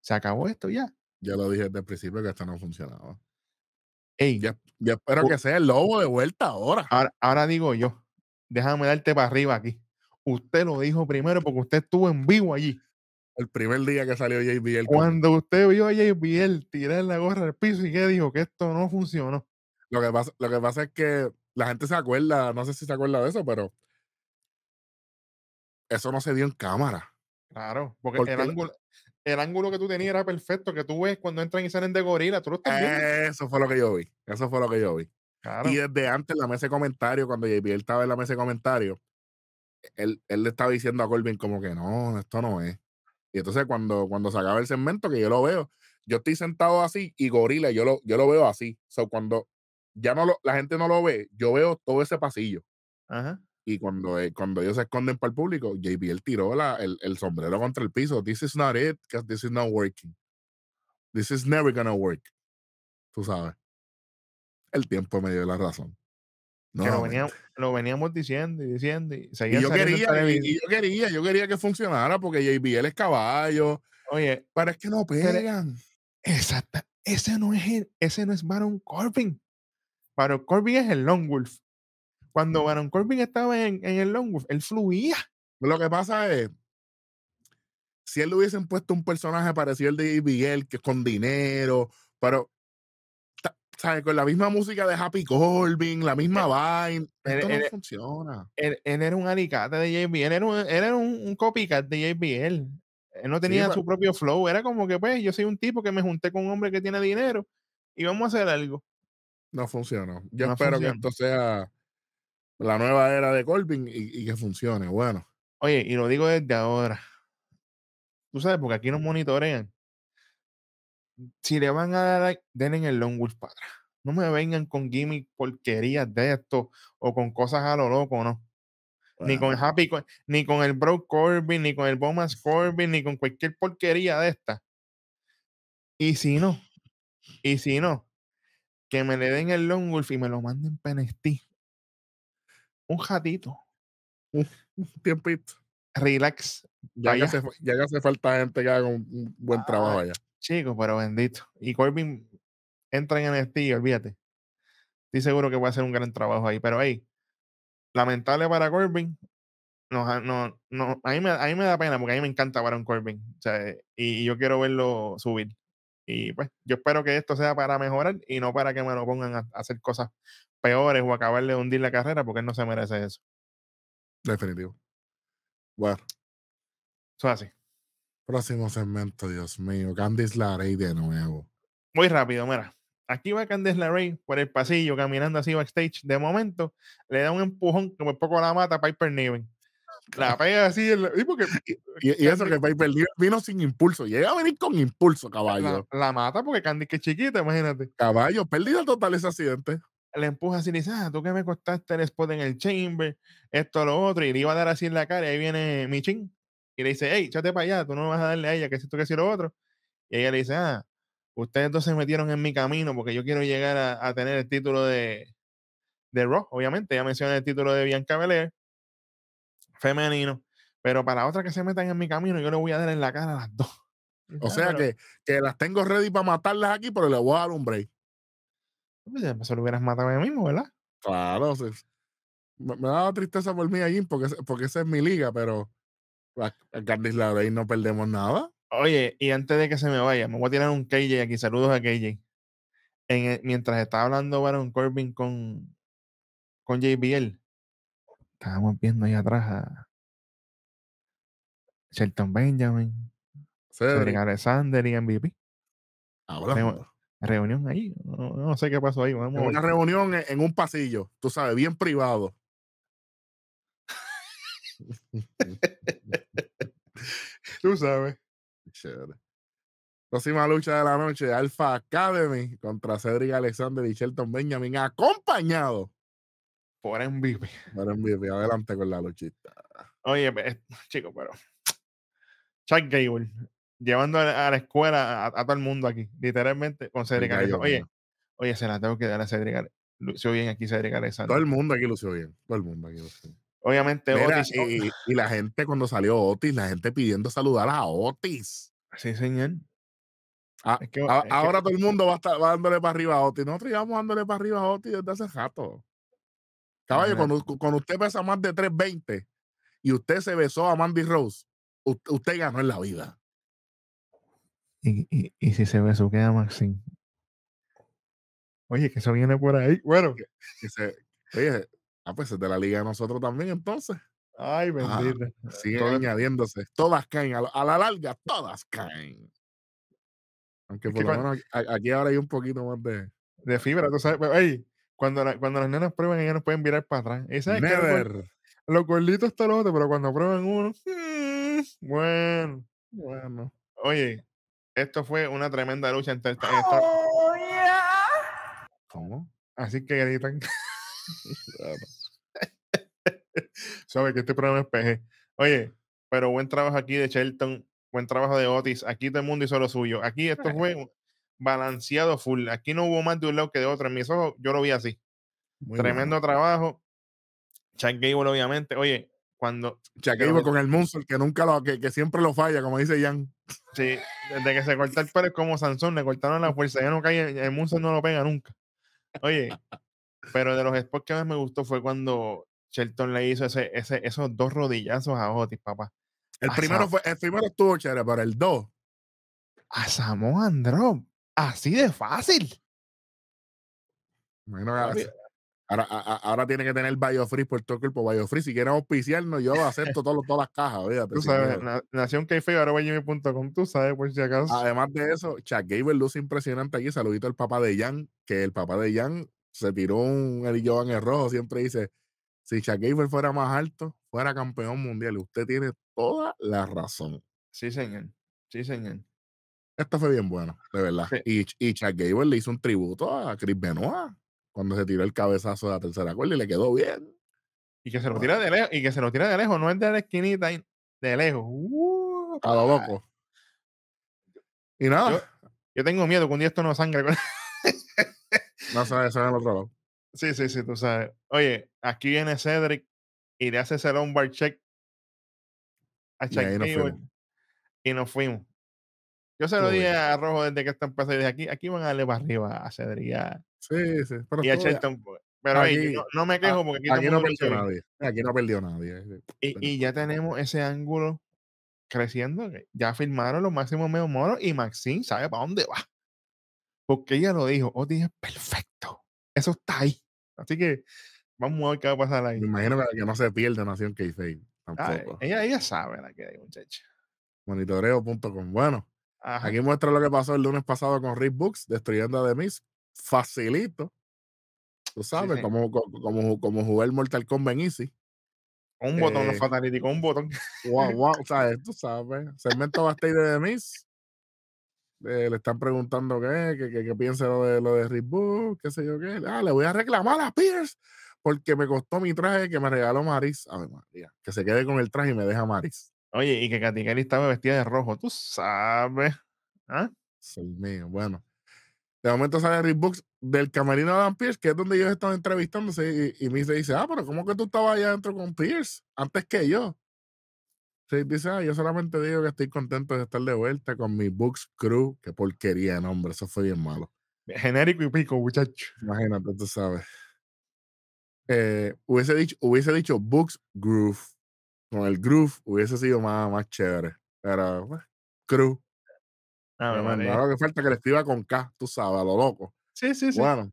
Se acabó esto ya. Ya lo dije desde el principio que esto no funcionaba. Ey, ya, espero que sea el lobo de vuelta ahora. ahora. digo yo, déjame darte para arriba aquí. Usted lo dijo primero porque usted estuvo en vivo allí. El primer día que salió JBL. Cuando usted vio a JBL tirar la gorra al piso y que dijo que esto no funcionó. Lo que pasa, lo que pasa es que la gente se acuerda, no sé si se acuerda de eso, pero eso no se dio en cámara. Claro, porque, el, ángulo, el ángulo que tú tenías era perfecto, que tú ves cuando entran y salen de gorila, tú lo estás viendo. Eso fue lo que yo vi, eso fue lo que yo vi. Y desde antes, la mesa de comentarios, cuando JBL estaba en la mesa de comentarios, él, él, le estaba diciendo a Corbin como que no, esto no es. Y entonces cuando, cuando se acaba el segmento, que yo lo veo, yo estoy sentado así y gorila, yo lo, yo lo veo así. O sea, cuando ya no lo, la gente no lo ve, yo veo todo ese pasillo. Y cuando, eh, cuando ellos se esconden para el público, JBL tiró la, el, el, sombrero contra el piso. This is not it, because this is not working. This is never gonna work. Tú sabes. El tiempo me dio la razón. No, lo, veníamos, lo, veníamos, diciendo y diciendo. Y, yo quería, y, yo quería, yo quería que funcionara porque JBL es caballo. Oye, pero es que no pegan. Exacto. Ese no es el, ese no es Baron Corbin. Baron Corbin es el Long Wolf. Cuando Baron Corbin estaba en, el Long Wolf, él fluía. Lo que pasa es, si él le hubiesen puesto un personaje parecido al de Miguel, que es con dinero, pero ¿sabes? Con la misma música de Happy Corbin, la misma eh, vaina. Esto no funciona. Él, era un alicate de JBL, él era un, era un, copycat de JBL. Él no tenía su propio flow. Era como que, pues, yo soy un tipo que me junté con un hombre que tiene dinero y vamos a hacer algo. No funcionó. Yo espero que esto sea la nueva era de Corbin y, que funcione. Bueno. Oye, y lo digo desde ahora. Tú sabes, porque aquí nos monitorean. Si le van a dar, den en el Long para atrás. No me vengan con gimmick porquerías de esto o con cosas a lo loco, ¿no? Ni con Happy, ni con el Bro Corbin, ni con el Bomas <laughs> Corbin, ni con cualquier porquería de esta. Y si no, y si no, que me le den el Long Wolf y me lo manden penestí. Un jatito. Un tiempito. Relax. Ya, que hace, ya hace falta gente que haga un, buen trabajo allá. Chicos, pero bendito. Y Corbin entra en NXT y olvídate. Estoy seguro que va a hacer un gran trabajo ahí. Pero ahí, lamentable para Corbin. No, no, no, a, mí me, a mí me da pena porque a mí me encanta Baron Corbin. O sea, y, y yo quiero verlo subir. Y pues yo espero que esto sea para mejorar y no para que me lo pongan a, hacer cosas peores o acabarle de hundir la carrera porque él no se merece eso. Definitivo. Bueno. Eso así. Próximo segmento, Dios mío. Candice LaRey de nuevo. Muy rápido, mira. Aquí va Candice LaRey por el pasillo, caminando así backstage. De momento, le da un empujón, como poco la mata a Piper Niven. La pega así. y, eso que Piper vino sin impulso. Llega a venir con impulso, caballo. La, mata porque Candy que es chiquita, imagínate. Caballo, perdido total ese accidente. Le empuja así y dice, ah, tú que me costaste el spot en el chamber, esto, lo otro, y le iba a dar así en la cara, y ahí viene Michin. y le dice, hey, échate para allá, tú no vas a darle a ella, que si tú que si lo otro. Y ella le dice, ah, ustedes dos se metieron en mi camino porque yo quiero llegar a, tener el título de, de Raw, obviamente. Ella menciona el título de Bianca Belair, femenino. Pero para otra que se metan en mi camino, yo le voy a dar en la cara a las dos. <laughs> O sea que, que las tengo ready para matarlas aquí, pero le voy a dar un break. Pues eso lo hubieras matado a mí mismo, ¿verdad? Claro, me, me daba tristeza por mí allí porque, porque esa es mi liga, pero a Candice no perdemos nada. Oye, y antes de que se me vaya, me voy a tirar un KJ aquí. Saludos a KJ. En mientras estaba hablando Baron Corbin con, con JBL, estábamos viendo ahí atrás a Shelton Benjamin, Cedric Alexander y MVP. Ahora. reunión ahí. No, sé qué pasó ahí. una reunión en, un pasillo, tú sabes, bien privado. <laughs> tú sabes. Próxima lucha de la noche, Alpha Academy contra Cedric Alexander y Shelton Benjamin, acompañado por MVP. Por MVP, adelante con la luchita. Oye, chico, pero Chuck Gable, llevando a, la escuela a, todo el mundo aquí, literalmente, con Cedric Alexander. Oye, oye, se la tengo que dar a Cedric Lució bien aquí Cedric Alexander. Todo el mundo aquí lució bien. Todo el mundo aquí lució bien. Obviamente, Otis. Y, la gente, cuando salió Otis, la gente pidiendo saludar a Otis. Sí, señor. Ah, ahora todo el mundo va, a estar, dándole para arriba a Otis. Nosotros íbamos dándole para arriba a Otis desde hace rato. Caballo, cuando, cuando, usted pesa más de 320 y usted se besó a Mandy Rose, usted, ganó en la vida. Y, y, y si se besó, queda Maxine. Oye, que eso viene por ahí. Bueno. oye, Ah, pues es de la liga de nosotros también, entonces. Ay, ah, bendito. siguen añadiéndose. Todas caen. A, la larga, todas caen. Aunque por lo menos aquí ahora hay un poquito más de. De fibra, tú sabes. Pero, cuando, cuando las nenas prueban, ellas nos pueden virar para atrás. ¿Y sabes los, gorditos está los otros, pero cuando prueban uno. Mm, bueno. Bueno. Oye, esto fue una tremenda lucha entre esta. Oh, ¿Cómo? Así que gritan. <laughs> Sabe que este programa es PG. Oye, pero buen trabajo aquí de Shelton, buen trabajo de Otis. Aquí todo el mundo hizo lo suyo. Aquí esto fue <laughs> balanceado full. Aquí no hubo más de un lado que de otro. En mis ojos, yo lo vi así. Tremendo trabajo. Chuck Gable, obviamente. Oye, cuando. Chuck Gable con el Munson, que nunca lo, que, que, siempre lo falla, como dice Jan. Sí, desde que se corta el pelo como Sansón, le cortaron la fuerza, ya no cae, el Munson no lo pega nunca. Oye, pero de los spots que más me gustó fue cuando Shelton le hizo ese, ese, esos dos rodillazos a Otis, papá. El primero, fue, el primero estuvo chévere, pero el dos. A Samoa Drop. Así de fácil. ahora, ahora, tiene que tener BioFree por todo el cuerpo. BioFree, si quieren auspiciarnos, yo acepto todas las cajas. tú sabes, Nación tú sabes, por si acaso. Además de eso, Chuck Gable luce impresionante aquí. Saludito al papá de Jan, que el papá de Jan se tiró un el en el rojo, siempre dice, si Chuck fuera más alto, fuera campeón mundial. Usted tiene toda la razón. Sí, señor. Sí, señor. Esto fue bien bueno, de verdad. Y, y Chuck Gable le hizo un tributo a Chris Benoit cuando se tiró el cabezazo de la tercera cuerda y le quedó bien. Y que se lo tira de lejos, y que se lo tira de lejos, no es de la esquinita, de lejos. Uh, a lo loco. Y nada. Yo, tengo miedo que un día esto no sangre. <laughs> No sabes, eso en el otro lado. Sí, sí, sí, tú sabes. Oye, aquí viene Cedric y le hace ese bar check a Chuck y, nos fuimos. Yo se lo dije a Rojo desde que esto empezó y dije aquí, aquí van a darle para arriba a Cedric sí, sí, pero y a Shelton. Pero ahí, no, me quejo porque aquí, no perdió nadie. Aquí no perdió nadie. Y, y, ya tenemos ese ángulo creciendo. Ya firmaron los máximos medio moros y Maxine sabe para dónde va. Porque ella lo dijo, Otis es perfecto. Eso está ahí. Así que vamos a ver qué va a pasar ahí. Me imagino que no se pierde Nación k ah, tampoco. ella, ella sabe la que hay, muchacha. Monitoreo.com. Bueno, aquí muestra lo que pasó el lunes pasado con Rick Books, destruyendo a Demis. Facilito. Tú sabes, como, como, como jugar Mortal Kombat Easy. Un botón, eh, fatalítico, un botón. Wow, wow, <laughs> sabes, tú sabes. Segmento Bastille de Demis eh, le están preguntando qué, qué, qué, piensa lo de, lo de Rick qué sé yo qué. Ah, le voy a reclamar a Pierce porque me costó mi traje que me regaló Maris. A ver, María, que se quede con el traje y me deja Maris. Oye, y que Katy Kelly estaba vestida de rojo, tú sabes. ¿Ah? Sí, mío, bueno. De momento sale Rick Books del camerino de Adam Pierce, que es donde ellos estaban entrevistándose, y, y dice, ah, pero ¿cómo que tú estabas allá adentro con Pierce antes que yo? Sí, dice, ah, yo solamente digo que estoy contento de estar de vuelta con mi Books Crew. Qué porquería de nombre, eso fue bien malo. Genérico y pico, muchacho. Imagínate, tú sabes. Eh, hubiese, dicho, hubiese dicho Books Groove. Con el groove hubiese sido más, más chévere. Pero, pues, Crew. Ah. Ahora que falta que le escriba con K, tú sabes, a lo loco. Sí, sí, sí. Bueno,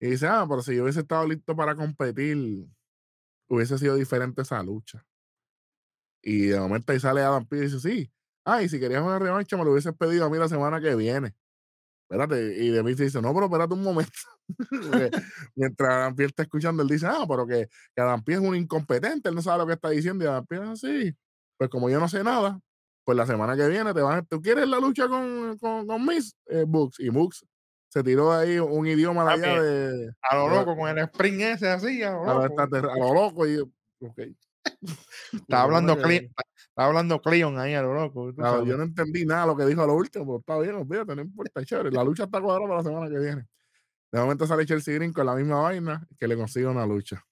y dice, ah, pero si yo hubiese estado listo para competir, hubiese sido diferente esa lucha. Y de momento ahí sale Adam Pearce y dice, sí, ah, y si querías una revancha me lo hubieses pedido a mí la semana que viene. Espérate, y de mí se dice, no, pero espérate un momento. <laughs> Mientras Adam Pearce está escuchando, él dice, ah, pero que, que Adam Pearce es un incompetente, él no sabe lo que está diciendo, y Adam Pearce, así, pues como yo no sé nada, pues la semana que viene te van a, ¿tú quieres la lucha con, con, con Miss eh, Books? Y Books se tiró ahí un idioma de allá Papi, de... A lo de- loco, con el spring ese así, a lo a lo, loco. a lo loco y ok. <laughs> <laughs> Estaba hablando, Bueno, que- Cle- estaba hablando Cleon ahí a lo loco. Claro, yo no entendí nada de lo que dijo a lo último, pero está bien, olvídate, no importa, chévere. La lucha está cuadrada para la semana que viene. De momento sale Chelsea Green con la misma vaina que le consigue una lucha.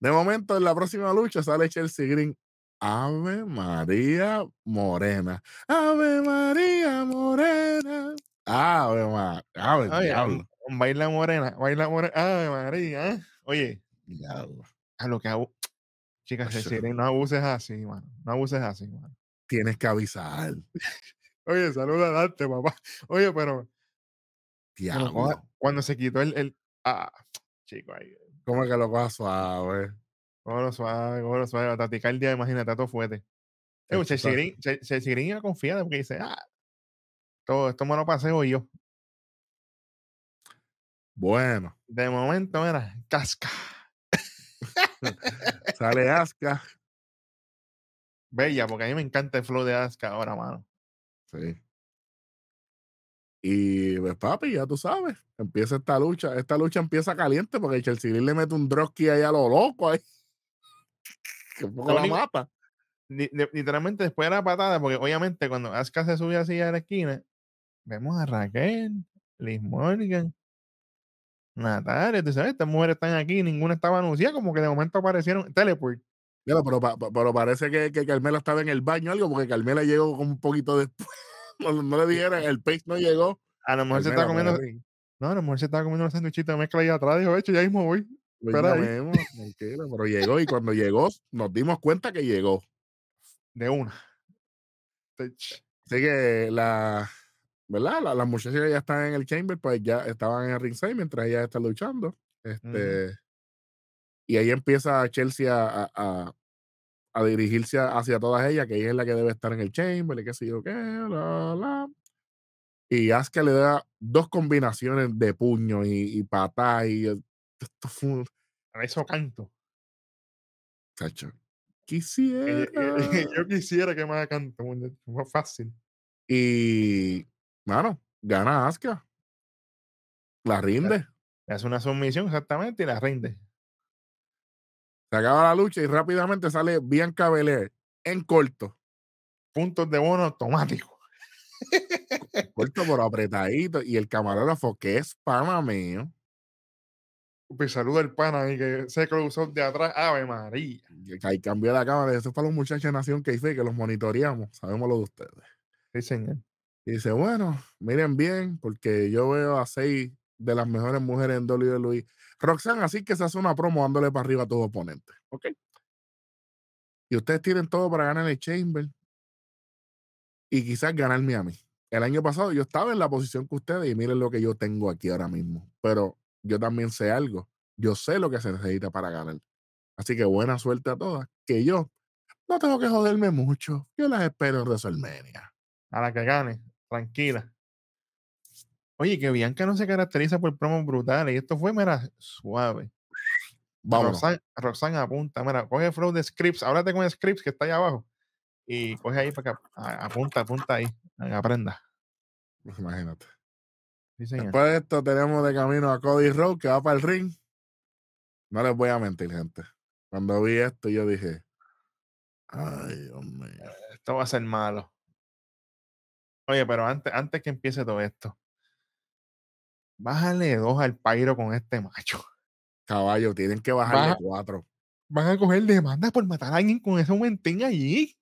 De momento, en la próxima lucha sale Chelsea Green. Ave María Morena. Ave María Morena. Ave María. Ave Oye, diablo. baila morena, baila morena. Ay, María. ¿eh? Oye, diablo. a lo que abu- Chicas. Cecilia, no abuses así, mano. No abuses así, mano. Tienes que avisar. <laughs> Oye, saluda a Dante, papá. Oye, pero Diablo. cuando se quitó el. el ah, chico, ahí. ¿Cómo es que lo coja suave? Cógelo suave, cógelo suave. Taticardia, imagínate, todo fuerte. Eh, Chacho, Chelsea Green- Che- Chelsea Green iba confiada porque dice, ah, todo esto me lo pasé hoy yo. Bueno, De momento, mira, casca. <laughs> sale Asuka. Bella, porque a mí me encanta el flow de Asuka ahora, mano. Sí. Y pues papi, ya tú sabes, empieza esta lucha. Esta lucha empieza caliente porque Chelsea Green le mete un drosky ahí a lo loco ahí. <laughs> Que poco la li- Literalmente después de la patada, porque obviamente cuando Asuka se sube así a la esquina, vemos a Raquel, Liz Morgan, Natalia, tú sabes, estas mujeres están aquí, ninguna estaba anunciada, como que de momento aparecieron teleport. Pero, pero parece que, que Carmela estaba en el baño o algo, porque Carmela llegó como un poquito después. No, no le dijeron, el pace no llegó. A lo mejor se estaba comiendo, no, a lo mejor se estaba comiendo los sanduchitos de mezcla ahí atrás, dijo, hecho, ya mismo voy. Espera pero llegó y cuando llegó nos dimos cuenta que llegó. De una. Así que la, ¿verdad? La- las muchachas que ya están en el chamber, pues ya estaban en el ringside mientras ella está luchando. Este, Y ahí empieza Chelsea a, a- a- a dirigirse hacia todas ellas, que ella es la que debe estar en el chamber, y qué sé yo qué, la, la. Y Asuka le da dos combinaciones de puño y, y y eh, esto fue un eso canto. chacho. Que Quisiera. <laughs> yo, quisiera que me haga canto, más fácil. Y, mano, gana Asuka. La rinde. Le hace una submisión exactamente y la rinde. Se acaba la lucha y rápidamente sale Bianca Belair en corto. Puntos de bono automático. <laughs> Corto pero apretadito. Y el camarógrafo, que es pana mío, Pues saluda el pana ahí que se cruzó de atrás. Ave María. que ahí cambió la cámara. Eso es para los muchachos de Nación que que los monitoreamos. Sabemos lo de ustedes. Sí, señor. Y dice, bueno, miren bien, porque yo veo a seis de las mejores mujeres en WWE. Roxanne, así que se hace una promo dándole para arriba a tus oponentes. ¿Ok? Y ustedes tienen todo para ganar el Chamber y quizás ganarme a mí. El año pasado yo estaba en la posición que ustedes y miren lo que yo tengo aquí ahora mismo. Pero yo también sé algo. Yo sé lo que se necesita para ganar. Así que buena suerte a todas. Que yo no tengo que joderme mucho. Yo las espero en WrestleMania. A la que gane. Tranquila. Oye, que Bianca no se caracteriza por promos brutales. Y esto fue, mira, suave. Vámonos. Roxanne, Roxanne apunta. Mira, coge flow de scripts. Háblate con scripts que está ahí abajo. Y coge ahí para que apunta, apunta ahí. Aprenda. Imagínate. Sí. Después de esto tenemos de camino a Cody Rhodes que va para el ring. No les voy a mentir, gente. Cuando vi esto yo dije, Ay, Dios mío. Esto va a ser malo. Oye, pero antes, antes que empiece todo esto, bájale dos al pairo con este macho. <laughs> Caballo, tienen que bajarle Baja- cuatro. Van a coger demanda por matar a alguien con ese momentín allí.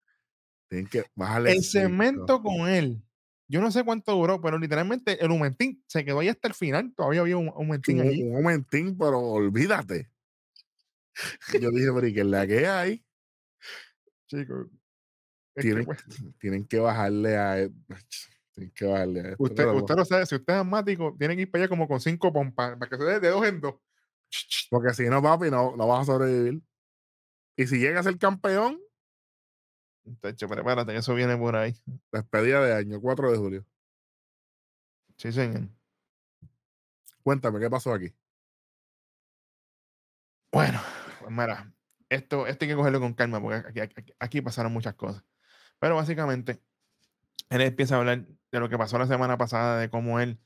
Tienen que bajarle El cinco. cemento con él. Yo no sé cuánto duró, pero literalmente el Humentín se quedó ahí hasta el final. Todavía había un Humentín Un, allí. un momentín, pero olvídate. Yo dije, pero ¿y qué la que hay? Chico. Es que, Tienen, pues, tienen que bajarle a. que esto. usted, usted lo sabe, si usted es asmático, tiene que ir para allá como con cinco pompas, para que se dé de dos en dos. Porque si no, papi, no, no vas a sobrevivir. Y si llega a ser campeón, Techo, prepárate, eso viene por ahí. despedida de año, 4 de julio. Sí, señor. Cuéntame, ¿qué pasó aquí? Bueno, pues mira, esto, esto hay que cogerlo con calma porque aquí, aquí- aquí pasaron muchas cosas. Pero básicamente, él empieza a hablar de lo que pasó la semana pasada, de cómo él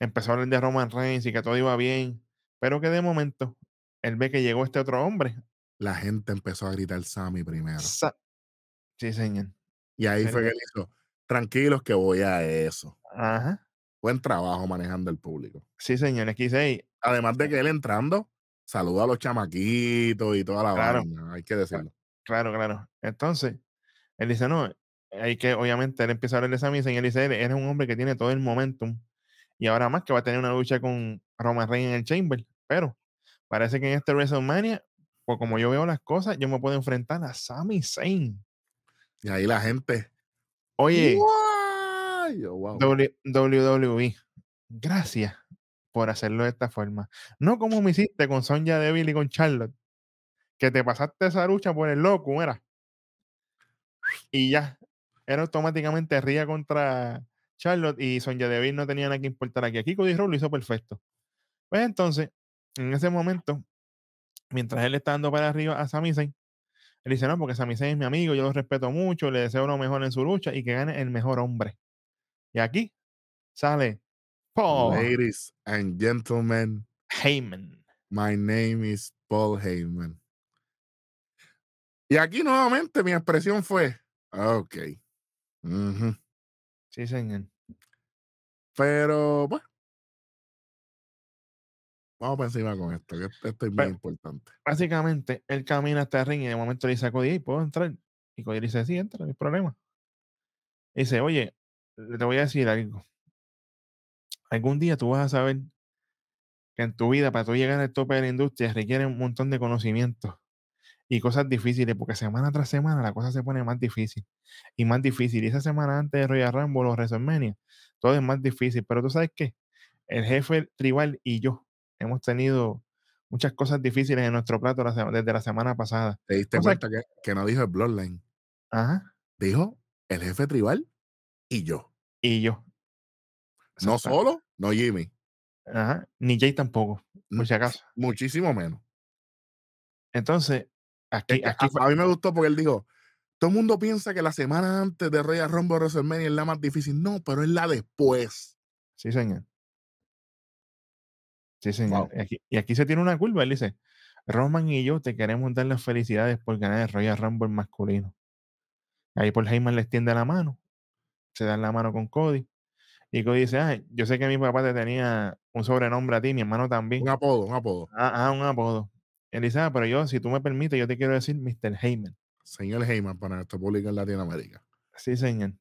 empezó a hablar de Roman Reigns y que todo iba bien, pero que de momento él ve que llegó este otro hombre. La gente empezó a gritar Sammy primero. Sa- Sí, señor. Y ahí fue que Él- hizo, tranquilos que voy a eso. Ajá. Buen trabajo manejando el público. Sí, señor. Aquí dice, "Ey, Además de que él entrando, saluda a los chamaquitos y toda la Claro. vaina, hay que decirlo. Claro, claro. Entonces, él dice, no, hay que, obviamente, él empieza a hablar de Sami Zayn y él dice, "Él eres un hombre que tiene todo el momentum y ahora más que va a tener una lucha con Roman Reigns en el Chamber, pero parece que en este WrestleMania, pues como yo veo las cosas, yo me puedo enfrentar a Sami Zayn. Y ahí la gente. Oye, wow. WWE, gracias por hacerlo de esta forma. No como me hiciste con Sonja Deville y con Charlotte, que te pasaste esa lucha por el loco, era. Y ya, era automáticamente Ría contra Charlotte y Sonja Deville no tenía nada que importar aquí. Aquí Cody Rhodes lo hizo perfecto. Pues entonces, en ese momento, mientras él está dando para arriba a Sami Zayn, él dice, no, porque Sami Zayn es mi amigo, yo lo respeto mucho, le deseo lo mejor en su lucha y que gane el mejor hombre. Y aquí sale Paul Ladies and gentlemen, Heyman. my name is Paul Heyman. Y aquí nuevamente mi expresión fue, ok. Ujú". Sí, señor. Pero, pues. Vamos para encima con esto, que esto, es bien Pero- importante. Básicamente, él camina hasta el ring y de momento le dice a Cody, "Ey, ¿puedo entrar? Y Cody dice, sí, entra, no hay problema. Y dice, oye, te voy a decir algo. Algún día tú vas a saber que en tu vida, para tú llegar al tope de la industria, requiere un montón de conocimientos y cosas difíciles, porque semana tras semana la cosa se pone más difícil y más difícil. Y esa semana antes de Royal Rumble o WrestleMania, todo es más difícil. Pero tú sabes qué? El jefe tribal y yo hemos tenido muchas cosas difíciles en nuestro plato desde la semana pasada. ¿Te diste cuenta que, que no dijo el Bloodline? Ajá. Dijo el jefe tribal y yo. Y yo. No solo, no Jimmy. Ajá. Ni Jay tampoco, por si acaso. Muchísimo menos. Entonces, Es aquí, aquí a, mí me gustó porque él dijo, todo el mundo piensa que la semana antes de Royal Rumble WrestleMania es la más difícil. No, pero es la después. Sí, señor. Sí, señor. Wow. Y, aquí, y aquí se tiene una curva. Él dice, Roman y yo te queremos dar las felicidades por ganar el Royal Rumble masculino. Ahí por Heyman le extiende la mano. Se dan la mano con Cody. Y Cody dice, ay, yo sé que mi papá te tenía un sobrenombre a ti, mi hermano también. Un apodo, un apodo. Ah, ah, un apodo. Él dice, ah, pero yo, si tú me permites, yo te quiero decir Mr. Heyman. Señor Heyman para nuestro público en Latinoamérica. Sí, señor.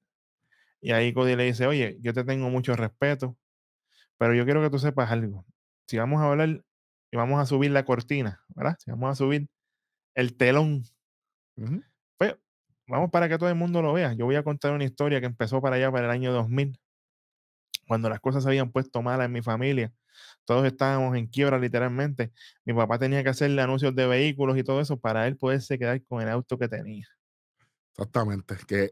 Y ahí Cody le dice, oye, yo te tengo mucho respeto, pero yo quiero que tú sepas algo. Si vamos a hablar y vamos a subir la cortina, ¿verdad? Si vamos a subir el telón, pues vamos para que todo el mundo lo vea. Yo voy a contar una historia que empezó para allá, para el año 2000, cuando las cosas se habían puesto malas en mi familia. Todos estábamos en quiebra literalmente. Mi papá tenía que hacerle anuncios de vehículos y todo eso para él poderse quedar con el auto que tenía. Exactamente. Que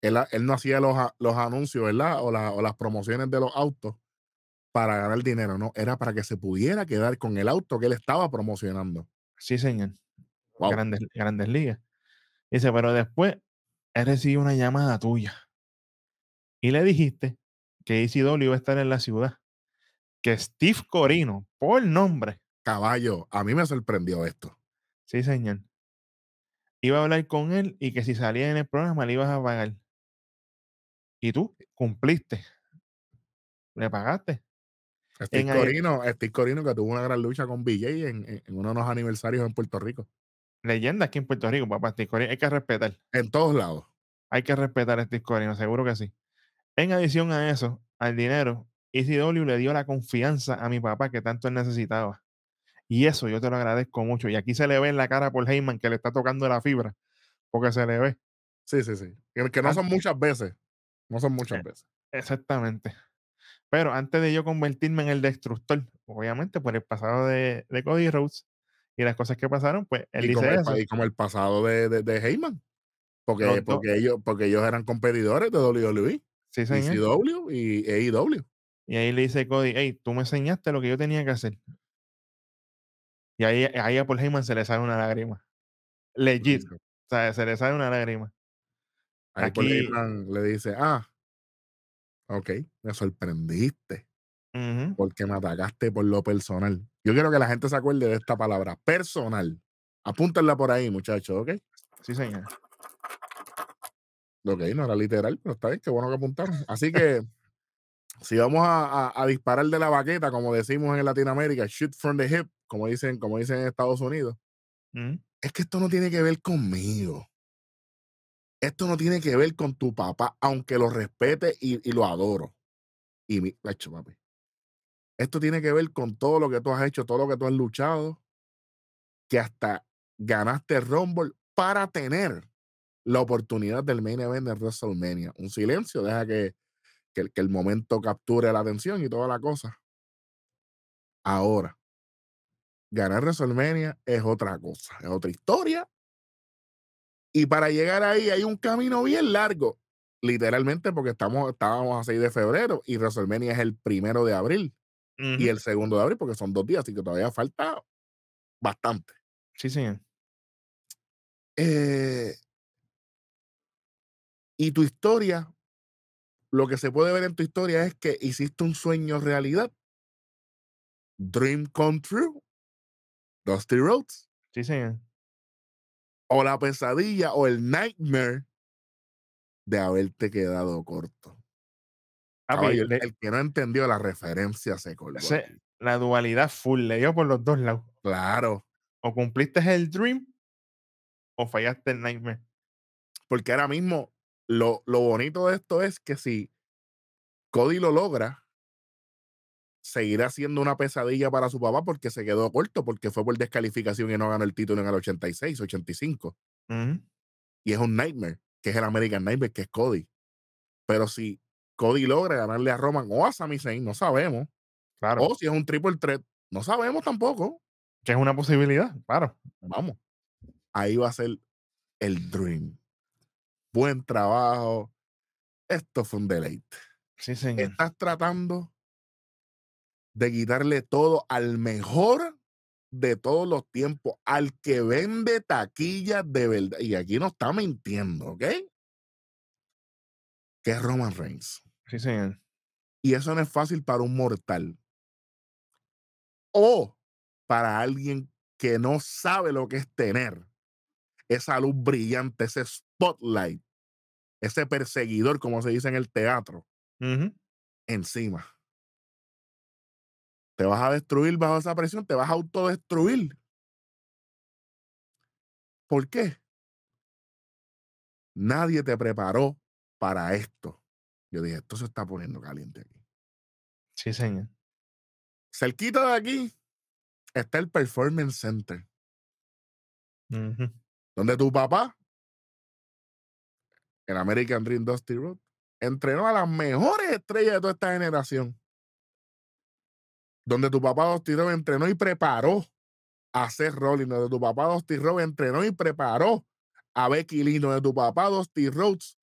él, él no hacía los, los anuncios, ¿verdad? O, la- o las promociones de los autos para ganar dinero, no. Era para que se pudiera quedar con el auto que él estaba promocionando. Sí, señor. Wow. Grandes, grandes ligas. Dice, pero después él recibió una llamada tuya y le dijiste que ECW iba a estar en la ciudad. Que Steve Corino, por nombre, Caballo, a mí me sorprendió esto. sí, señor, iba a hablar con él y que si salía en el programa le ibas a pagar. Y tú cumpliste. Le pagaste. Steve Corino, Steve Corino que tuvo una gran lucha con BJ en uno de los aniversarios en Puerto Rico. Leyenda aquí en Puerto Rico, papá. Steve Corino, hay que respetar. En todos lados. Hay que respetar a Steve Corino, seguro que sí. En adición a eso, al dinero, ECW le dio la confianza a mi papá que tanto él necesitaba. Y eso yo te lo agradezco mucho. Y aquí se le ve en la cara por Heyman que le está tocando la fibra, porque se le ve. Sí, sí, sí. Que, que no son muchas veces. No son muchas Eh. veces. Exactamente. Pero antes de yo convertirme en el destructor, obviamente por el pasado de, de Cody Rhodes y las cosas que pasaron, pues él Y dice el, eso. y como el pasado de, de, de Heyman. Porque, porque, ellos, porque ellos eran competidores de WWE, Sí, señor. ECW y AEW. Y ahí le dice Cody, hey, tú me enseñaste lo que yo tenía que hacer. Y ahí, ahí a Paul Heyman se le sale una lágrima. Legit. O sea, se le sale una lágrima. Ahí Paul Aquí- Heyman le dice, ah, ok, me sorprendiste porque me atacaste por lo personal. Yo quiero que la gente se acuerde de esta palabra, personal. Apúntenla por ahí, muchachos, ¿ok? Sí, señor. Ok, no era literal, pero está bien, qué bueno que apuntaron. Así que, si vamos a, a- a disparar de la baqueta, como decimos en Latinoamérica, shoot from the hip, como dicen, como dicen en Estados Unidos, Ujú. es que esto no tiene que ver conmigo. Esto no tiene que ver con tu papá, aunque lo respete y, y lo adoro. Y mi, hecho, papi. Esto tiene que ver con todo lo que tú has hecho, todo lo que tú has luchado, que hasta ganaste Rumble para tener la oportunidad del main event de WrestleMania. Un silencio, deja que, que, el- que el momento capture la atención y toda la cosa. Ahora, ganar WrestleMania es otra cosa, es otra historia. Y para llegar ahí hay un camino bien largo, literalmente porque estamos, estábamos a 6 de febrero y WrestleMania es el primero de abril y el segundo de abril porque son dos días, así que todavía falta bastante. Sí, señor. Eh, y tu historia, lo que se puede ver en tu historia es que hiciste un sueño realidad. Dream come true. Dusty Rhodes. Sí, señor. O la pesadilla o el nightmare de haberte quedado corto. Papi, Caballo, el, que no entendió la referencia se colgó. ese- la dualidad full le dio por los dos lados. Claro, O cumpliste el dream o fallaste el nightmare. porque ahora mismo lo, lo bonito de esto es que si Cody lo logra, seguirá siendo una pesadilla para su papá porque se quedó corto, porque fue por descalificación y no ganó el título en el 86, 85. Ujú. Y es un nightmare, que es el American Nightmare, que es Cody. Pero si Cody logra ganarle a Roman o a Sami Zayn, no sabemos. Claro. O si es un triple threat, no sabemos tampoco. Que es una posibilidad, claro. Vamos. Ahí va a ser el dream. Buen trabajo. Esto fue un deleite. Sí, señor. Estás tratando de quitarle todo al mejor de todos los tiempos, al que vende taquillas de verdad. Y aquí no está mintiendo, ¿ok? Que es Roman Reigns. Sí, señor. Y eso no es fácil para un mortal. O para alguien que no sabe lo que es tener esa luz brillante, ese spotlight, ese perseguidor, como se dice en el teatro, encima. Te vas a destruir bajo esa presión, te vas a autodestruir. ¿Por qué? Nadie te preparó para esto. Yo dije, esto se está poniendo caliente aquí. Sí, señor. Cerquita de aquí está el Performance Center, donde tu papá, el American Dream Dusty Road, entrenó a las mejores estrellas de toda esta generación. Donde tu papá Dusty Road entrenó y preparó a Seth Rollins, donde tu papá Dusty Road entrenó y preparó a Becky Lynch, donde tu papá Dusty Rhodes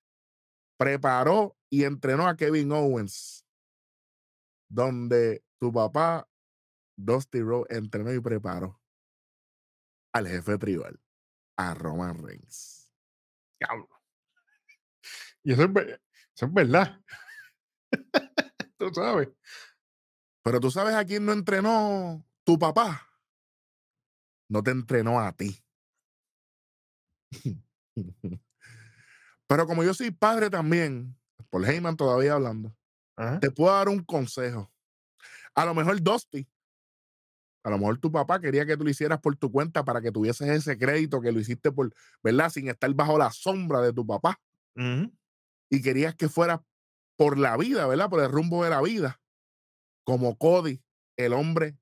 preparó y entrenó a Kevin Owens, donde tu papá Dusty Road entrenó y preparó al jefe tribal, a Roman Reigns. Diablo. Y eso es, eso es verdad. <laughs> Tú sabes. Pero tú sabes a quién no entrenó tu papá. No te entrenó a ti. <laughs> Pero como yo soy padre también, por Heyman todavía hablando, te puedo dar un consejo. A lo mejor Dusty, a lo mejor tu papá quería que tú lo hicieras por tu cuenta para que tuvieses ese crédito que lo hiciste por, ¿verdad? Sin estar bajo la sombra de tu papá. Y querías que fuera por la vida, ¿verdad? Por el rumbo de la vida. Como Cody, el hombre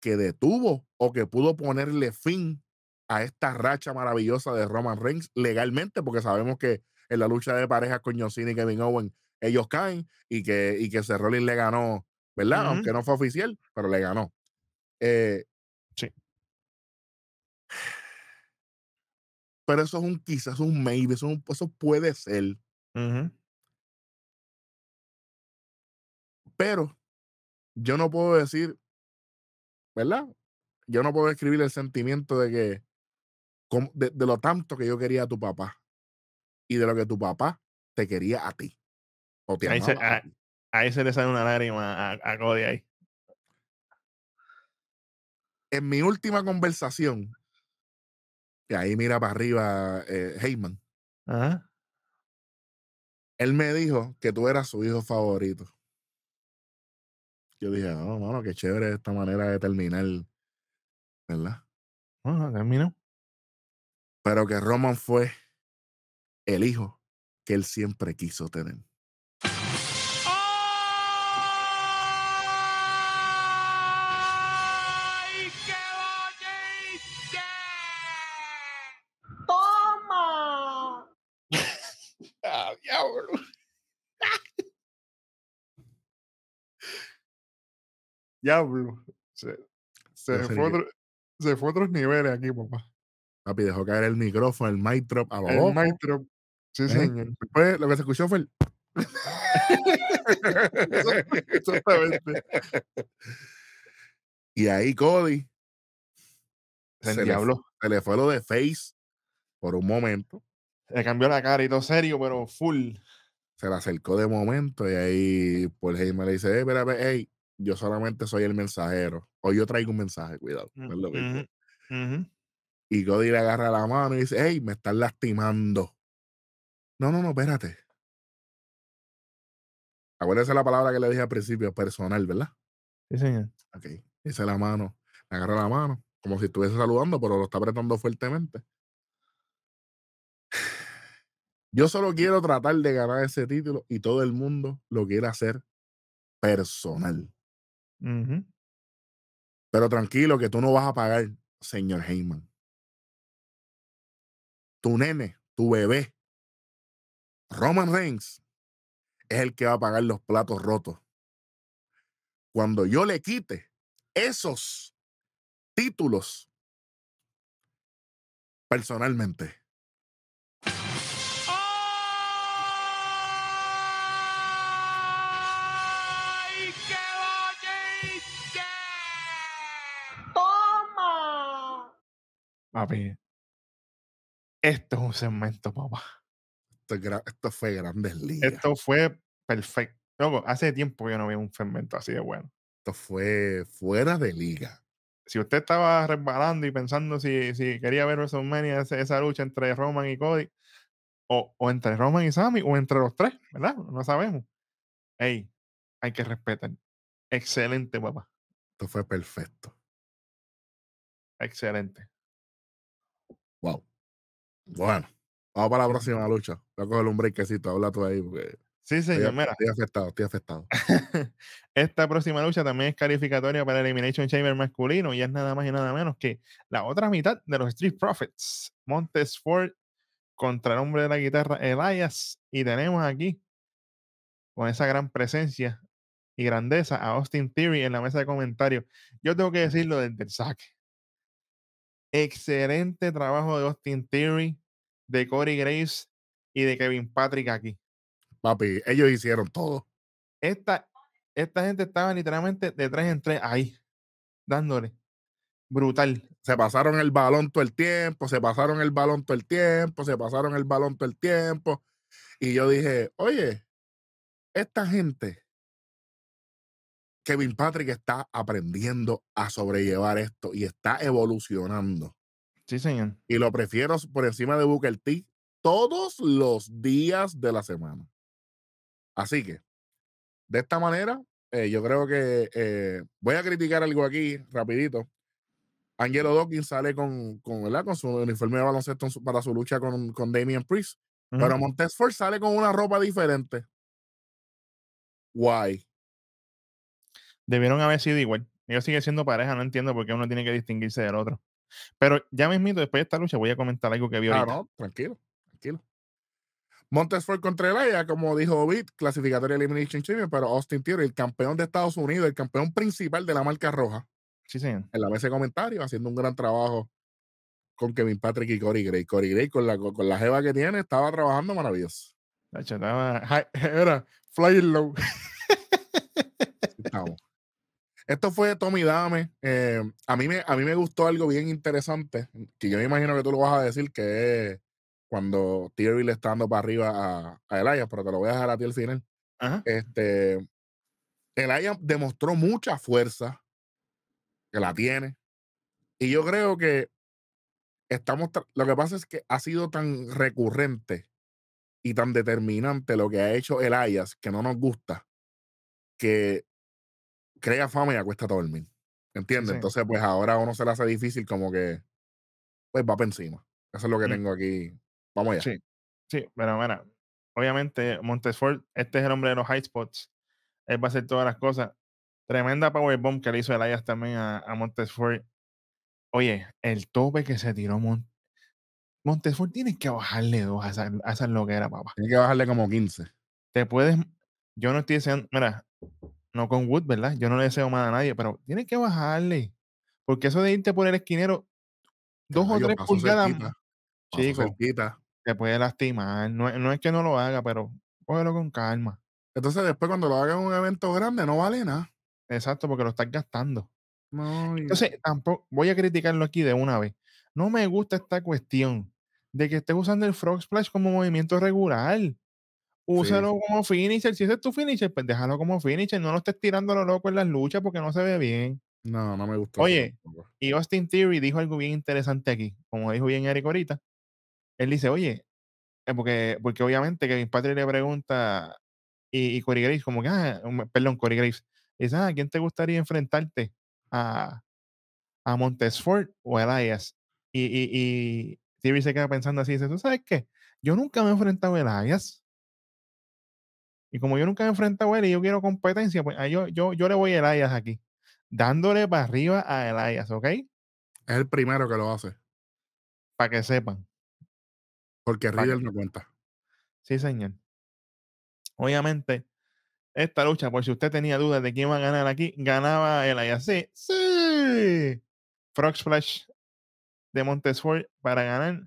que detuvo o que pudo ponerle fin a esta racha maravillosa de Roman Reigns legalmente, porque sabemos que en la lucha de parejas con John y Kevin Owen, ellos caen y que, y que le ganó, ¿verdad? Aunque no fue oficial, pero le ganó. Eh, sí. Pero eso es un quizás, un maybe, eso, eso puede ser. Pero yo no puedo decir, ¿verdad? Yo no puedo escribir el sentimiento de que, de, lo tanto que yo quería a tu papá y de lo que tu papá te quería a ti. O ahí, se, ahí, se, le sale una lágrima a, a Cody ahí. En mi última conversación, y ahí mira para arriba eh, Heyman, él me dijo que tú eras su hijo favorito. Yo dije, no, mano, qué chévere esta manera de terminar, ¿verdad? Bueno, terminó. Pero que Roman fue el hijo que él siempre quiso tener. Diablo. Se, se, fue otro, se, fue otros niveles aquí, papá. Papi, dejó caer el micrófono, el mic drop a El mic drop. Sí, ¿Eh? señor. Después lo que se escuchó fue el. <laughs> Exactamente. Y ahí Cody se, se, le, se le fue lo de Face por un momento. Le cambió la cara y todo serio, pero full. Se le acercó de momento y ahí Paul Heyman le dice, hey, espera, hey, yo solamente soy el mensajero. O yo traigo un mensaje, cuidado. Y Cody le agarra la mano y dice, hey, me están lastimando. No, no, no, espérate. Acuérdese la palabra que le dije al principio, personal, ¿verdad? Sí, señor. Ok. Dice la mano, le agarra la mano, como si estuviese saludando, pero lo está apretando fuertemente. Yo solo quiero tratar de ganar ese título y todo el mundo lo quiere hacer personal. Pero tranquilo que tú no vas a pagar, señor Heyman. Tu nene, tu bebé, Roman Reigns, es el que va a pagar los platos rotos. Cuando yo le quite esos títulos personalmente. Papi, esto es un segmento, papá. Esto, fue Grandes Ligas. Esto fue perfecto. hace tiempo que yo no vi un segmento así de bueno. Esto fue fuera de liga. Si usted estaba resbalando y pensando si, si quería ver WrestleMania, esa, esa lucha entre Roman y Cody, o, o, entre Roman y Sammy, o entre los tres, ¿verdad? No sabemos. Ey, hay que respetar. Excelente, papá. Esto fue perfecto. Excelente. Wow. Bueno, vamos para la próxima lucha. Voy a coger un breakcito, habla tú ahí. Porque sí, señor, mira. Estoy afectado, estoy afectado. <laughs> Esta próxima lucha también es calificatoria para el Elimination Chamber masculino y es nada más y nada menos que la otra mitad de los Street Profits. Montes Ford contra el hombre de la guitarra Elias. Y tenemos aquí, con esa gran presencia y grandeza, a Austin Theory en la mesa de comentarios. Yo tengo que decirlo desde el saque. Excelente trabajo de Austin Theory, de Corey Graves y de Kevin Patrick aquí. Papi, ellos hicieron todo. Esta, esta gente estaba literalmente de tres en tres ahí, dándole. Brutal. Se pasaron el balón todo el tiempo, se pasaron el balón todo el tiempo, se pasaron el balón todo el tiempo. Y yo dije, oye, esta gente Kevin Patrick está aprendiendo a sobrellevar esto y está evolucionando. Sí, señor. Y lo prefiero por encima de Booker T todos los días de la semana. Así que, de esta manera, eh, yo creo que eh, voy a criticar algo aquí rapidito. Angelo Dawkins sale con, con, ¿verdad? con su uniforme de baloncesto para su lucha con, con Damian Priest. Pero Montez Ford sale con una ropa diferente. Why? Debieron haber sido igual. Ellos siguen siendo pareja, no entiendo por qué uno tiene que distinguirse del otro. Pero ya mismito, después de esta lucha, voy a comentar algo que vi ah, ahorita. no, tranquilo, tranquilo. Montesford contra Elaya, como dijo Bit, clasificatoria Elimination Champion, pero Austin Theory, el campeón de Estados Unidos, el campeón principal de la marca roja. Sí, señor. En la mesa de comentarios, haciendo un gran trabajo con Kevin Patrick y Corey Gray. Corey Gray, con la, con la jeva que tiene, estaba trabajando maravilloso. <laughs> Era flying low. Esto fue Tommy Dame. Eh, a, mí me, a mí me gustó algo bien interesante, que yo me imagino que tú lo vas a decir, que es cuando Thierry le está dando para arriba a, a Elias, pero te lo voy a dejar a ti al final. Este, Elias demostró mucha fuerza, que la tiene. Y yo creo que estamos, lo que pasa es que ha sido tan recurrente y tan determinante lo que ha hecho Elias, que no nos gusta, que crea fama y acuesta todo el mundo. ¿Entiendes? Entonces, pues ahora uno se le hace difícil como que, pues va para encima. Eso es lo que mm. tengo aquí. Vamos allá. Sí, sí, pero mira, obviamente Montesford, este es el hombre de los high spots. Él va a hacer todas las cosas. Tremenda powerbomb que le hizo Elias también a, a Montesford. Oye, el tope que se tiró Mont Montesford tiene que bajarle dos a esa, a esa loquera, papá. Tiene que bajarle como 15. Te puedes. Yo no estoy diciendo. Mira, no con Wood, ¿verdad? Yo no le deseo mal a nadie, pero tienes que bajarle. Porque eso de irte por el esquinero, dos o tres pulgadas, chico, te puede lastimar. No, es que no lo haga, pero cógelo con calma. Entonces, después, cuando lo haga en un evento grande, no vale nada. Exacto, porque lo estás gastando. Entonces, tampoco voy a criticarlo aquí de una vez. No me gusta esta cuestión de que estés usando el Frog Splash como movimiento regular. Úsalo como finisher. Si ese es tu finisher, pues déjalo como finisher. No lo estés tirando lo loco en las luchas porque no se ve bien. No, no me gusta. Oye, y Austin Theory dijo algo bien interesante aquí. Como dijo bien Eric ahorita. Él dice, oye, eh, porque, porque obviamente Kevin Patrick le pregunta y, y Corey Graves, como que, ah, perdón, Corey Graves, dice, ah, ¿quién te gustaría enfrentarte? ¿A, a Montesford o a Elias? Y, y, y Theory se queda pensando así, dice, ¿tú sabes qué? Yo nunca me he enfrentado a Elias. Y como yo nunca he enfrentado a él y yo quiero competencia, pues ah, yo, yo, yo le voy a Elias aquí. Dándole para arriba a Elias, ¿ok? Es el primero que lo hace. Para que sepan. Porque Riddle no cuenta. Sí, señor. Obviamente, esta lucha, por si usted tenía dudas de quién va a ganar aquí, ganaba Elias. Sí, sí. Frog Splash de Montesford para ganar.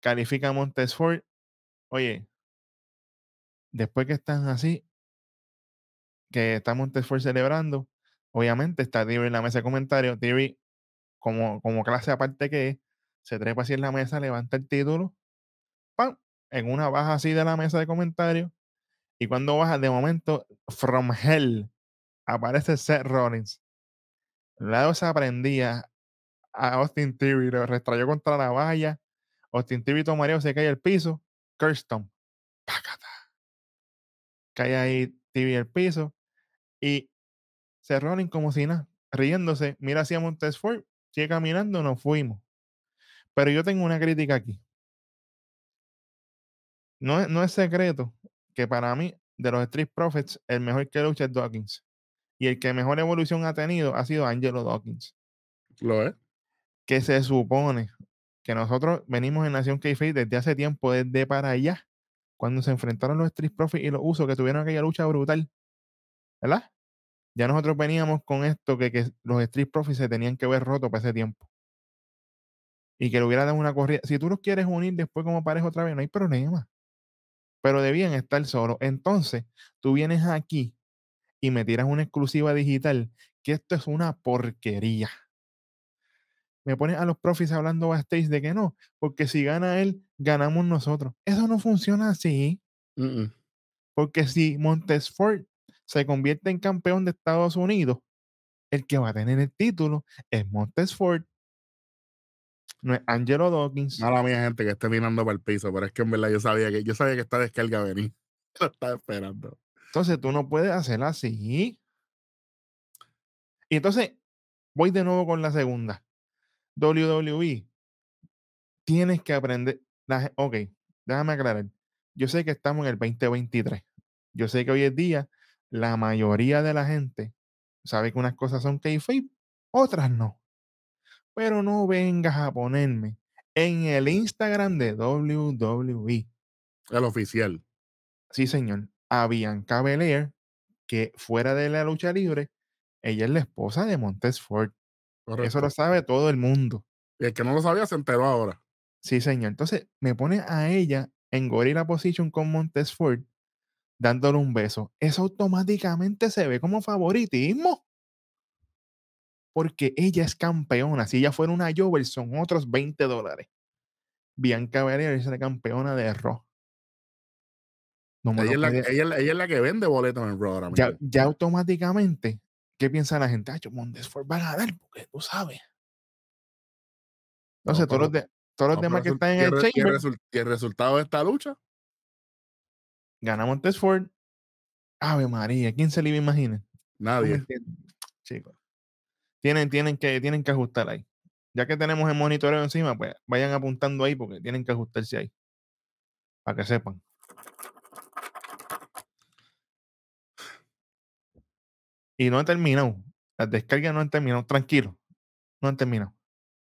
Califica a Montesford. Oye, después que están así, que está Montesfort celebrando, obviamente está Theory en la mesa de comentarios. Theory, como, como clase aparte que es, se trepa así en la mesa, levanta el título, ¡pam! En una baja así de la mesa de comentarios. Y cuando baja, de momento, from hell, aparece Seth Rollins. lado se aprendía a Austin Theory, lo restrayó contra la valla. Austin Theory tomaría, se cae al piso. Kirsten. Cae ahí tibia el piso y se rolen como si nada, riéndose, mira hacia Montesfort, sigue caminando, nos fuimos. Pero yo tengo una crítica aquí. No, no es secreto que para mí, de los Street Profits, el mejor que lucha es Dawkins. Y el que mejor evolución ha tenido ha sido Angelo Dawkins. Lo es. Que se supone que nosotros venimos en Nación k desde hace tiempo, desde para allá, cuando se enfrentaron los Street Profits y los usos que tuvieron aquella lucha brutal, ¿verdad? Ya nosotros veníamos con esto que, que los Street Profits se tenían que ver rotos para ese tiempo. Y que le hubiera dado una corrida. Si tú los quieres unir después como pareja otra vez, no hay problema. Pero debían estar solos. Entonces, tú vienes aquí y me tiras una exclusiva digital, que esto es una porquería me pones a los profis hablando backstage de que no, porque si gana él, ganamos nosotros. Eso no funciona así. Porque si Montesfort se convierte en campeón de Estados Unidos, el que va a tener el título es Montesfort. No es Angelo Dawkins. Mala mía, gente, que esté mirando para el piso, pero es que en verdad yo sabía que yo sabía que esta descarga venía. <laughs> Lo estaba esperando. Entonces tú no puedes hacer así. Y entonces voy de nuevo con la segunda. WWE. Tienes que aprender. La, ok, déjame aclarar. Yo sé que estamos en el 2023. Yo sé que hoy en día la mayoría de la gente sabe que unas cosas son kayfabe, otras no. Pero no vengas a ponerme en el Instagram de WWE. El oficial. Sí, señor. A Bianca Belair, que fuera de la lucha libre, ella es la esposa de Montez Ford. Eso lo sabe todo el mundo. Y el que no lo sabía se enteró ahora. Sí, señor. Entonces me pone a ella en Gorilla Position con Montez Ford dándole un beso. Eso automáticamente se ve como favoritismo. Porque ella es campeona. Si ella fuera una Jover, son otros 20 dólares. Bianca Belair es la campeona de Raw. ella, es la, ella, es la, que vende boletos en Raw ahora ya, ya, automáticamente, ¿qué piensa la gente? Ah, Ford va a ganar porque tú sabes. Entonces, todos, los, de, todos los demás que están en el chamber. ¿Y el resultado de esta lucha? Gana Montesford. Ave María, ¿quién se le iba a imaginar? Nadie. Chicos. Tienen, tienen, que, tienen que ajustar ahí. Ya que tenemos el monitoreo encima, pues vayan apuntando ahí porque tienen que ajustarse ahí. Para que sepan. Y no han terminado. Las descargas no han terminado. Tranquilo. No han terminado.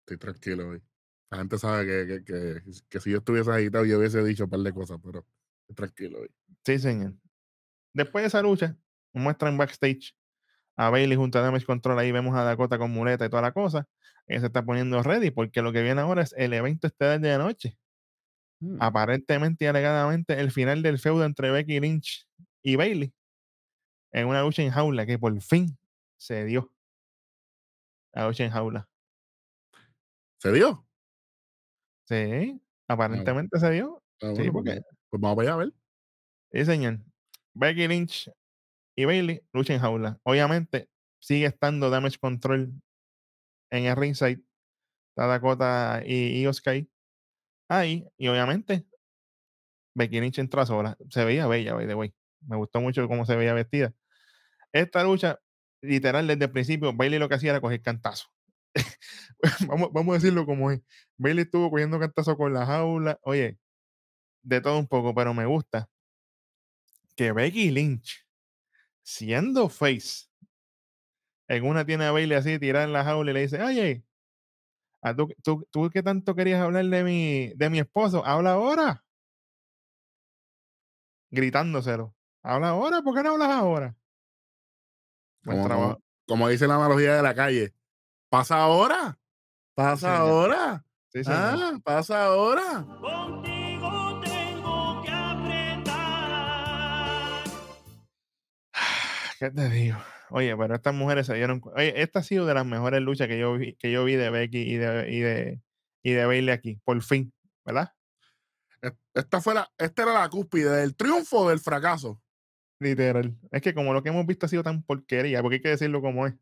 Estoy tranquilo hoy. La gente sabe que, que, que, si yo estuviese agitado, yo hubiese dicho un par de cosas, pero tranquilo hoy. Sí, señor. Después de esa lucha, muestran backstage a Bailey junto a Damage Control. Ahí vemos a Dakota con muleta y toda la cosa. Ella se está poniendo ready porque lo que viene ahora es el evento estelar de la noche. Mm. Aparentemente y alegadamente el final del feudo entre Becky Lynch y Bailey en una lucha en jaula que por fin se dio. La lucha en jaula. ¿Se dio? Sí, ah, aparentemente se dio. Ah, sí, porque pues vamos allá a ver. Sí, señor. Becky Lynch y Bailey lucha en jaula. Obviamente, sigue estando Damage Control en el ringside. Está Dakota y, y Oscar ahí. Y obviamente, Becky Lynch entra sola. Se veía bella, by the way. Me gustó mucho cómo se veía vestida. Esta lucha, literal, desde el principio, Bailey lo que hacía era coger cantazo. <laughs> vamos, vamos a decirlo como es. Bailey estuvo cogiendo cantazo con la jaula. Oye, de todo un poco, pero me gusta que Becky Lynch, siendo face, en una tiene a Bailey así tirada en la jaula y le dice, oye, tú, tú, tú que tanto querías hablar de mi, de mi esposo, habla ahora. Gritándoselo. Habla ahora, ¿por qué no hablas ahora? Como, como dice la analogía de la calle. ¿Pasa ahora? ¿Pasa ahora? Sí, ah, pasa ahora. <sighs> ¿Qué te digo? Oye, pero estas mujeres se dieron. Oye, esta ha sido de las mejores luchas que yo vi, que yo vi de Becky y de, y de, y de Bailey aquí, por fin, ¿verdad? Esta, fue la, esta era la cúspide del triunfo o del fracaso. Literal. Es que como lo que hemos visto ha sido tan porquería, porque hay que decirlo como es.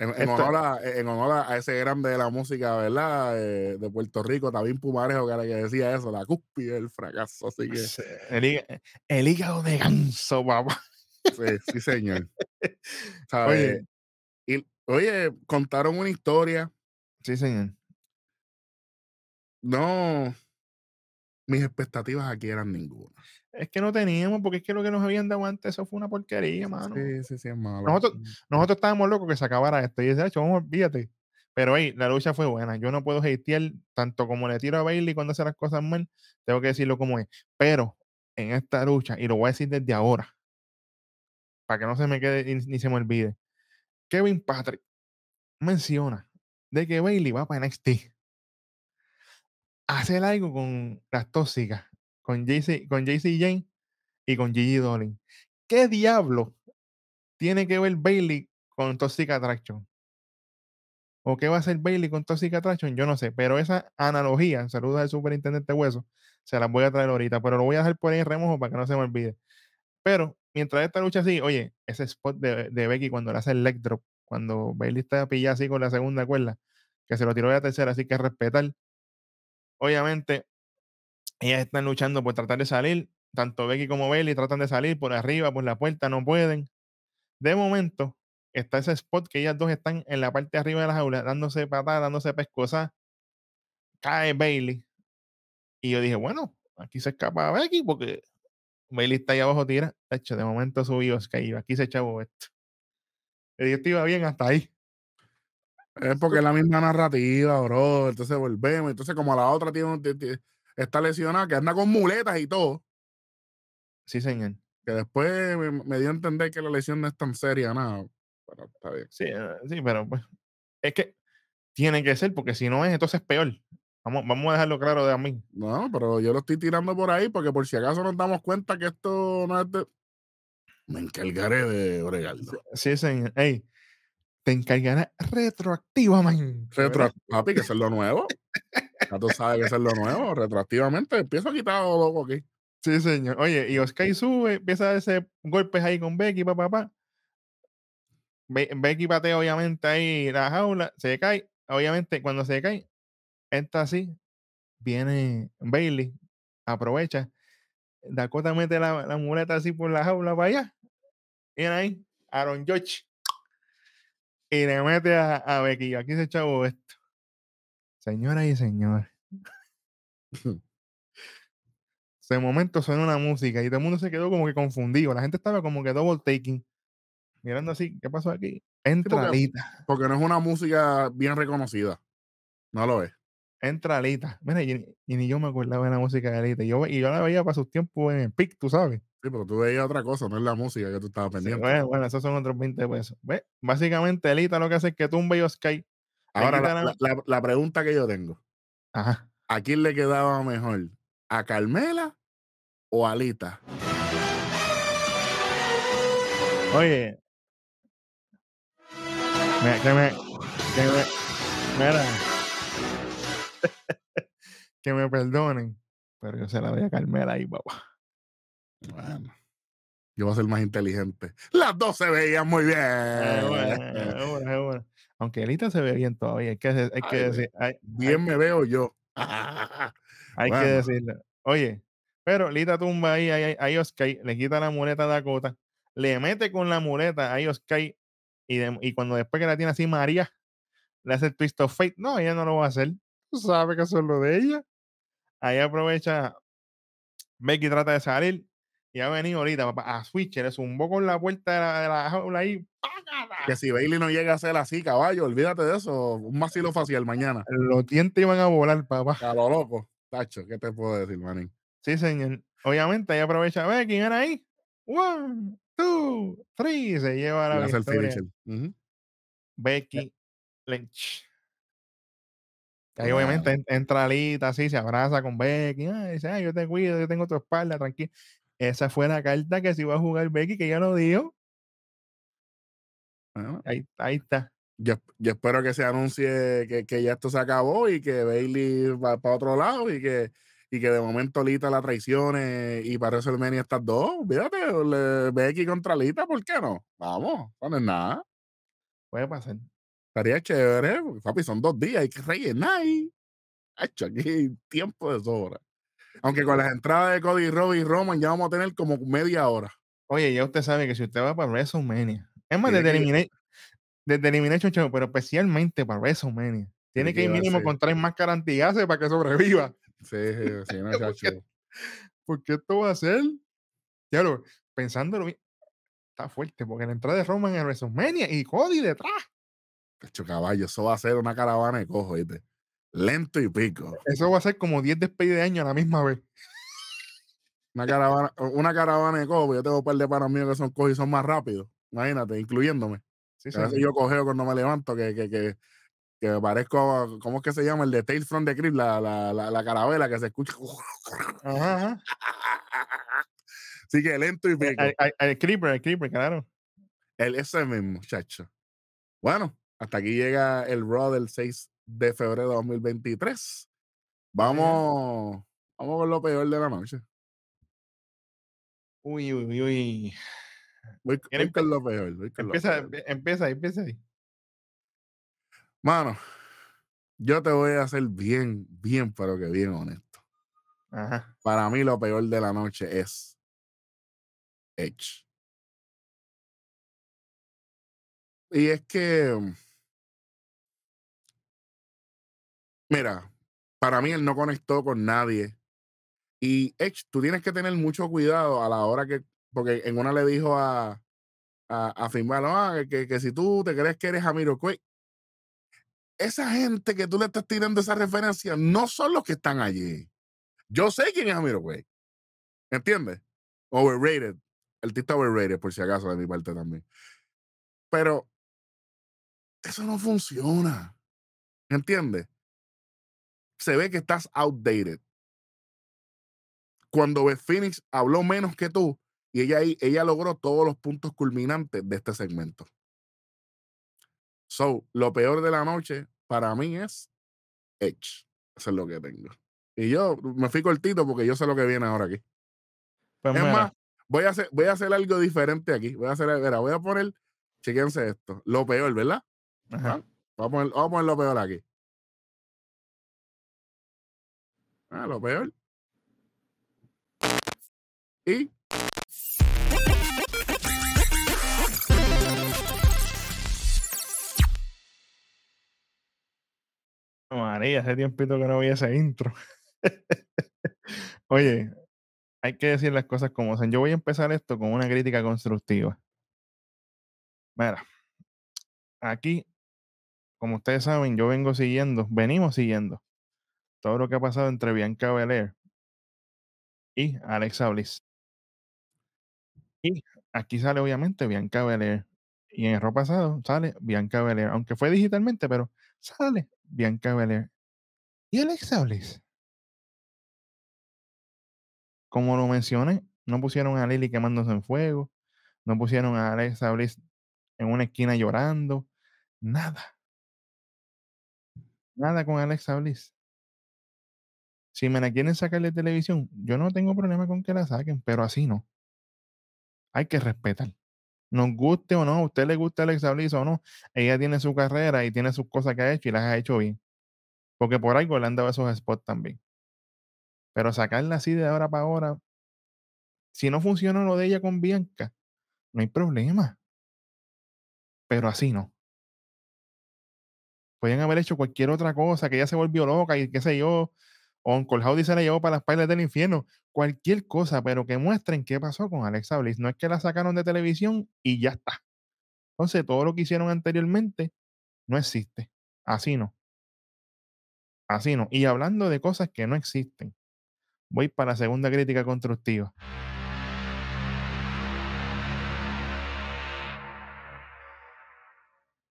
En, honor, a, en honor, a, ese grande de la música, ¿verdad? Eh, de Puerto Rico, Tabín Pumarejo, que era que decía eso, la cúspide del fracaso. Así que. El, el hígado de ganso, papá. Sí, sí, señor. <laughs> Oye, y, oye, contaron una historia. Sí, señor. No, mis expectativas aquí eran ninguna. Es que no teníamos, porque es que lo que nos habían dado antes, eso fue una porquería, mano. Sí, sí, sí, es malo. Nosotros, nosotros estábamos locos que se acabara esto. Y de hecho, vamos, olvídate. Pero ahí, la lucha fue buena. Yo no puedo hatear tanto como le tiro a Bailey cuando hace las cosas mal. Tengo que decirlo como es. Pero en esta lucha, y lo voy a decir desde ahora, para que no se me quede ni se me olvide. Kevin Patrick menciona de que Bailey va para NXT. Hacer algo con las tóxicas, con JC, con Jane y con Gigi Dolin. ¿Qué diablo tiene que ver Bailey con Toxic Attraction? ¿O qué va a hacer Bailey con Toxic Attraction? Yo no sé, pero esa analogía, saludos al superintendente Hueso, se las voy a traer ahorita, pero lo voy a dejar por ahí en remojo para que no se me olvide. Pero mientras esta lucha así, oye, ese spot de, de Becky cuando le hace el leg cuando Bailey está pillada así con la segunda cuerda, que se lo tiró de la tercera, así que respetar. obviamente, ellas están luchando por tratar de salir. Tanto Becky como Bailey tratan de salir por arriba, por la puerta, no pueden. De momento, está ese spot que ellas dos están en la parte de arriba de la jaula, dándose patadas, dándose pescosas. Cae Bailey. Y yo dije, bueno, aquí se escapa Becky porque Bailey está ahí abajo, tira. De hecho, de momento subió Sky. Aquí se echaba esto. Y esto iba bien hasta ahí. Es porque es la misma narrativa, bro. Entonces volvemos. Entonces, como la otra tiene, está lesionada, que anda con muletas y todo. Sí, señor. Que después me, dio a entender que la lesión no es tan seria, nada. Pero está bien. Sí, eh, sí, pero pues. Es que tiene que ser, porque si no es, entonces es peor. Vamos, vamos a dejarlo claro de a mí. No, pero yo lo estoy tirando por ahí porque por si acaso nos damos cuenta que esto no es de. Me encargaré de bregarlo. Sí, señor. Ey, te encargará retroactivamente. Retroactivamente, papi, que es lo nuevo. Ya tú sabes que es lo nuevo. Retroactivamente empiezo a quitar loco aquí. Sí, señor. Oye, y Oscar sube, empieza a hacer golpes ahí con Becky, papá, papá. Becky patea, obviamente, ahí la jaula, se cae. Obviamente, cuando se cae, entra así, viene Bailey, aprovecha. Dakota mete la, muleta así por la jaula para allá. Viene ahí, Aaron George. Y le mete a, a Becky. Aquí se echó esto. Señoras y señores. <laughs> de momento suena una música y todo el mundo se quedó como que confundido. La gente estaba como que double taking. Mirando así, ¿qué pasó aquí? Entra Alita. Porque no es una música bien reconocida. No lo es. Entra Alita. Mira, y, ni yo me acordaba de la música de Alita. Y yo, y yo la veía para sus tiempos en el PIC, tú sabes. Sí, pero tú veías otra cosa, no es la música que tú estabas pendiente. bueno, bueno, esos son otros 20 pesos. ¿Ves? Básicamente, Alita lo que hace es que tumba y Sky. Ahora, la, la, la, pregunta que yo tengo. Ajá. ¿A quién le quedaba mejor? ¿A Carmela o Alita? Oye. Mira, que me, que me, mira. <laughs> que me perdonen, pero yo se la doy a Carmela ahí, papá. Bueno. Yo voy a ser más inteligente. Las dos se veían muy bien. Aunque Alita se ve bien todavía, hay que, hay que decir. bien me veo yo. <laughs> hay que decirlo. Oye, pero Lita tumba ahí a, Ioskai, le quita la muleta a Dakota, le mete con la muleta a Ioskai y, y cuando después que la tiene así María, le hace el twist of fate. No, ella no lo va a hacer. Tú sabes que eso es lo de ella. Ahí aprovecha. Becky trata de salir. Y ha venido ahorita papá, a Switcher, le zumbó con la puerta de la, jaula ahí. Que si Bailey no llega a ser así, caballo, olvídate de eso. Un masilo facial mañana. Los dientes iban a volar, papá. A lo loco. Tacho, ¿qué te puedo decir, manín? Sí, señor. Obviamente, ahí aprovecha Becky, ven ahí. One, two, three. Se lleva la victoria. Becky Lynch. Ahí obviamente entra Alita así, se abraza con Becky. dice, Ay, yo te cuido, yo tengo tu espalda, tranquilo. Esa fue la carta que se iba a jugar Becky, que ya lo dijo. ahí, ahí está. Yo, yo, espero que se anuncie que, que, ya esto se acabó y que Bailey va para otro lado y que y que de momento Lita la traicione y para WrestleMania estas dos, fíjate, Becky contra Lita, ¿por qué no? Vamos, no es nada. Puede pasar. Estaría chévere, papi, son dos días, hay que rellenar. Hecho, aquí tiempo de sobra. Aunque con las entradas de Cody Robbie y Roman ya vamos a tener como media hora. Oye, ya usted sabe que si usted va para WrestleMania, es más, desde, Elimination, desde Elimination pero especialmente para WrestleMania, tiene que ir mínimo con tres máscaras antigases para que sobreviva. Sí, sí, no, <laughs> porque, porque esto va a ser, claro, pensándolo bien, está fuerte, porque la entrada de Roman en WrestleMania y Cody detrás. Hecho caballo, eso va a ser una caravana de cojo, ¿viste? Lento y pico. Eso va a ser como 10 despedidas de año a la misma vez. Una caravana, una caravana de cojo, yo tengo un par de panas míos que son cojos y son más rápidos. Imagínate, incluyéndome. Sí, sí, yo cogeo cuando me levanto, que, que, que que me parezco, ¿cómo es que se llama? El de Tales from the Crypt, la, la, la, carabela que se escucha. Ajá, <laughs> Sí que lento y pico. El, creeper, el creeper, claro. El, ese mismo, muchacho. Bueno, hasta aquí llega el Raw del 6 de febrero de 2023. Vamos, vamos con lo peor de la noche. Uy, uy, uy. Voy, con lo peor. empieza, empieza ahí, empieza ahí. Mano, Yo te voy a hacer bien, bien, pero que bien honesto. Ajá. Para mí lo peor de la noche es Edge. Y es que, mira, para mí él no conectó con nadie. Y Edge, tú tienes que tener mucho cuidado a la hora que, porque en una le dijo a, a, a Finn "Ah, que, que si tú te crees que eres Jamiroquai, esa gente que tú le estás tirando esa referencia no son los que están allí. Yo sé quién es Jamiroquai. ¿Entiendes? Overrated. El está overrated, por si acaso, de mi parte también. Pero eso no funciona. ¿Entiendes? Se ve que estás outdated. Cuando Beth Phoenix habló menos que tú y ella, ahí- ella logró todos los puntos culminantes de este segmento. So, lo peor de la noche para mí es Edge. Eso es lo que tengo. Y yo me fui cortito porque yo sé lo que viene ahora aquí. Pues Es mira, más, voy a hacer, voy a hacer algo diferente aquí. Voy a hacer, mira, voy a poner, chequense esto, lo peor, ¿verdad? ajá. ¿Ah? Vamos a poner, vamos a poner lo peor aquí. Ah, lo peor. Y María, hace tiempito que no vi ese intro. <laughs> Oye, hay que decir las cosas como son. Yo voy a empezar esto con una crítica constructiva. Mira, aquí, como ustedes saben, yo vengo siguiendo, venimos siguiendo todo lo que ha pasado entre Bianca Belair y Alexa Bliss. Y aquí sale obviamente Bianca Belair. Y en el pasado sale Bianca Belair, aunque fue digitalmente, pero sale Bianca Belair. Y Alexa Bliss. Como lo mencioné, no pusieron a Lily quemándose en fuego, no pusieron a Alexa Bliss en una esquina llorando, nada. Nada con Alexa Bliss. Si me la quieren sacar de televisión, yo no tengo problema con que la saquen, pero así no. Hay que respetar. Nos guste o no, a usted le gusta Alexa Bliss o no, ella tiene su carrera y tiene sus cosas que ha hecho y las ha hecho bien. Porque por algo le han dado esos spots también. Pero sacarla así de ahora para ahora, si no funciona lo de ella con Bianca, no hay problema. Pero así no. Podían haber hecho cualquier otra cosa, que ella se volvió loca y qué sé yo, Uncle Howdy se la llevó para las pailas del infierno, cualquier cosa, pero que muestren qué pasó con Alexa Bliss. No es que la sacaron de televisión y ya está. Entonces, todo lo que hicieron anteriormente no existe. Así no. Así no. Y hablando de cosas que no existen, voy para la segunda crítica constructiva.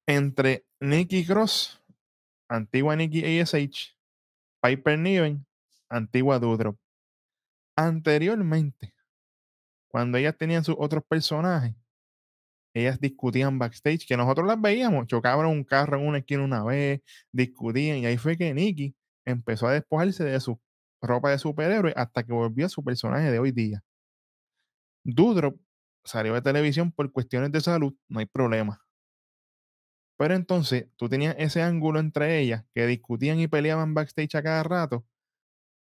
Entre Nikki Cross, antigua Nikki ASH, Piper Niven, antigua Doudrop. Anteriormente, cuando ellas tenían sus otros personajes, ellas discutían backstage, que nosotros las veíamos, chocaban un carro en una esquina una vez, discutían, y ahí fue que Nikki empezó a despojarse de su ropa de superhéroe hasta que volvió a su personaje de hoy día. Doudrop salió de televisión por cuestiones de salud, no hay problema. Pero entonces tú tenías ese ángulo entre ellas que discutían y peleaban backstage a cada rato.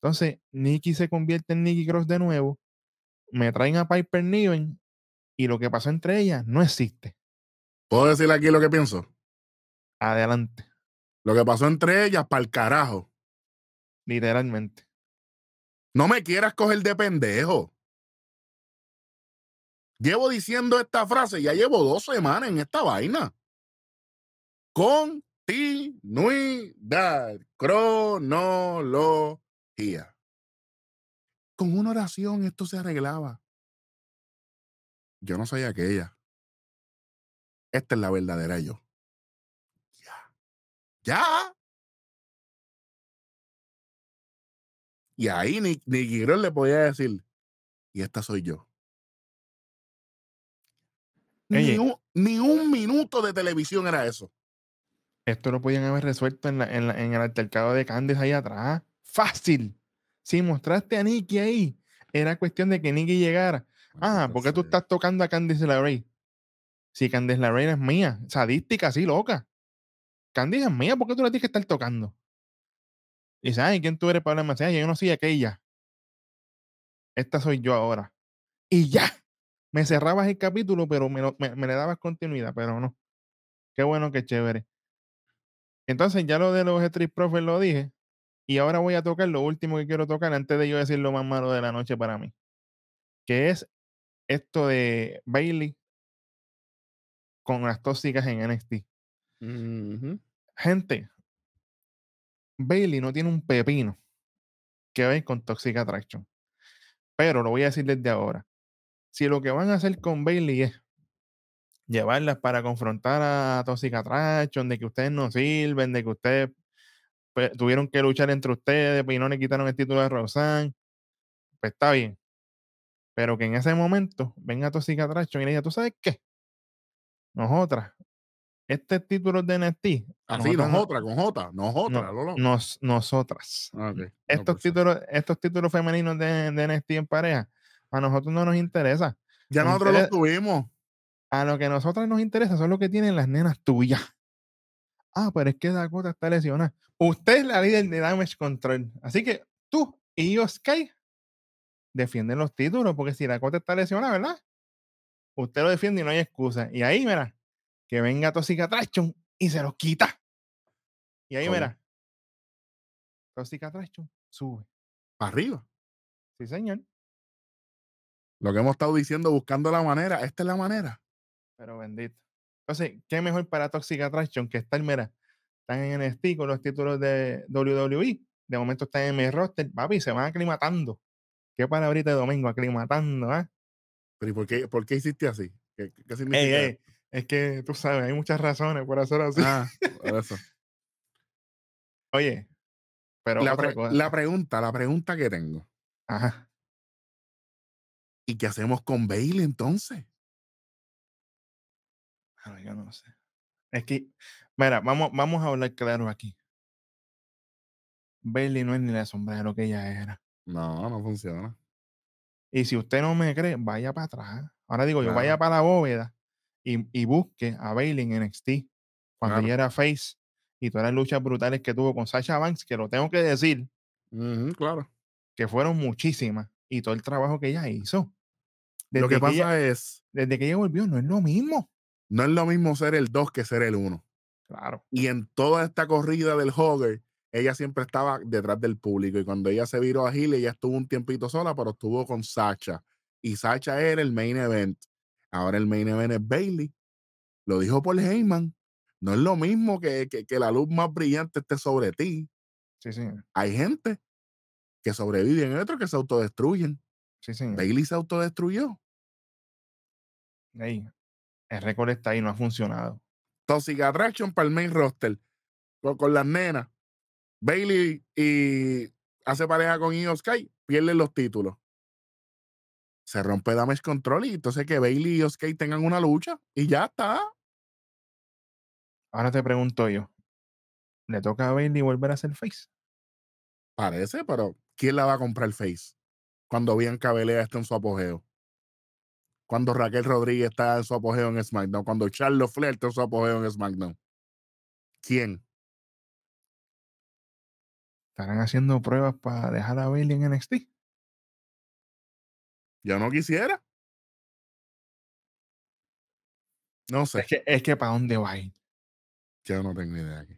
Entonces Nikki se convierte en Nikki Cross de nuevo, me traen a Piper Niven y lo que pasó entre ellas no existe. puedo decir aquí lo que pienso. Adelante, Lo que pasó entre ellas, para el carajo. literalmente. No me quieras coger de pendejo. Llevo diciendo esta frase, ya llevo dos semanas en esta vaina. Continuidad. Cronología. Con una oración esto se arreglaba. Yo no soy aquella. Esta es la verdadera yo. Ya. Ya. Y ahí ni, ni le podía decir, y esta soy yo. Ni un, ni un minuto de televisión era eso. Esto lo podían haber resuelto en, la- en la- en el altercado de Candice ahí atrás. Fácil. Si mostraste a Nikki ahí, era cuestión de que Nikki llegara. Ah, ¿por qué tú estás tocando a Candice LeRae? Si Candice LeRae es mía, sadística, así loca. Candice es mía, ¿por qué tú la tienes que estar tocando? Y ay, ¿quién tú eres para hablarme así? Ay, yo no soy aquella. Esta soy yo ahora. Y ya. Me cerrabas el capítulo, pero me, lo- me- me le dabas continuidad, pero no. Qué bueno, qué chévere. Entonces, ya lo de los Street Profits lo dije. Y ahora voy a tocar lo último que quiero tocar antes de yo decir lo más malo de la noche para mí. Que es esto de Bailey con las tóxicas en NXT. Gente, Bailey no tiene un pepino que ver con Toxic Attraction. Pero lo voy a decir desde ahora. Si lo que van a hacer con Bailey es llevarlas para confrontar a Toxic Attraction, de que ustedes no sirven, de que ustedes pues, tuvieron que luchar entre ustedes y no le quitaron el título de Roxanne, pues está bien. Pero que en ese momento venga Toxic Attraction y le diga, ¿tú sabes qué? Nosotras, este título de NXT, Así, nosotras no- nosotras, con J, nosotras, no- nos, nosotras. Ah. No, estos pues, títulos, estos títulos femeninos de, de NXT en pareja, a nosotros no nos interesa. Ya nos nosotros los interesa- tuvimos. A lo que a nosotras nos interesa son lo que tienen las nenas tuyas. Ah, pero es que Dakota está lesionada. Usted es la líder de Damage Control. Así que tú y yo, Sky, defienden los títulos, porque si Dakota está lesionada, ¿verdad? Usted lo defiende y no hay excusa. Y ahí, mira, que venga Toxic Attraction y se los quita. Y ahí, ¿Cómo? mira, Toxic Attraction sube. Para arriba. Sí, señor. Lo que hemos estado diciendo, buscando la manera. Esta es la manera. Pero bendito. Entonces, ¿qué mejor para Toxic Attraction que estar, mira, están en NXT con los títulos de WWE, de momento están en mi roster, papi, se van aclimatando. ¿Qué palabrita de domingo? Aclimatando, ¿ah? Pero ¿y por qué, por qué hiciste así? ¿Qué, qué significa? Ey, es que tú sabes, hay muchas razones por hacer así. Ah, por <laughs> eso. Oye, pero la, otra pre- cosa. la pregunta, la pregunta que tengo. Ajá. ¿Y qué hacemos con Bailey entonces? Yo no sé. Es que, mira, vamos, vamos a hablar claro aquí. Bailey no es ni la sombra de lo que ella era. No, no funciona. Y si usted no me cree, vaya para atrás. Ahora digo yo, vaya para la bóveda y, y busque a Bailey en NXT cuando Claro. ella era face y todas las luchas brutales que tuvo con Sasha Banks, que lo tengo que decir, claro. que fueron muchísimas y todo el trabajo que ella hizo. Desde Lo que pasa ella, es, desde que ella volvió, no es lo mismo. No es lo mismo ser el 2 que ser el 1. Claro. Y en toda esta corrida del Hogger, ella siempre estaba detrás del público. Y cuando ella se viró a Gil, ella estuvo un tiempito sola, pero estuvo con Sacha. Y Sacha era el main event. Ahora el main event es Bailey. Lo dijo Paul Heyman. No es lo mismo que, que, que la luz más brillante esté sobre ti. Sí, señor. Hay gente que sobreviven y otros que se autodestruyen. Sí. Bailey se autodestruyó. Ey, el récord está ahí, no ha funcionado. Toxic Attraction para el main roster. Con, con las nenas. Bailey y hace pareja con Io Sky, pierden los títulos. Se rompe Damage Control y entonces que Bailey y Io Sky tengan una lucha y ya está. Ahora te pregunto yo, ¿le toca a Bailey volver a ser face? Parece, pero ¿quién la va a comprar Face? Cuando Bianca Belair está en su apogeo. Cuando Raquel Rodríguez está en su apogeo en SmackDown. Cuando Charlotte Flair está en su apogeo en SmackDown. ¿Quién? ¿Estarán haciendo pruebas para dejar a Bailey en NXT? Yo no quisiera. No sé. Es que, es que ¿para dónde va a ir? Yo no tengo idea aquí.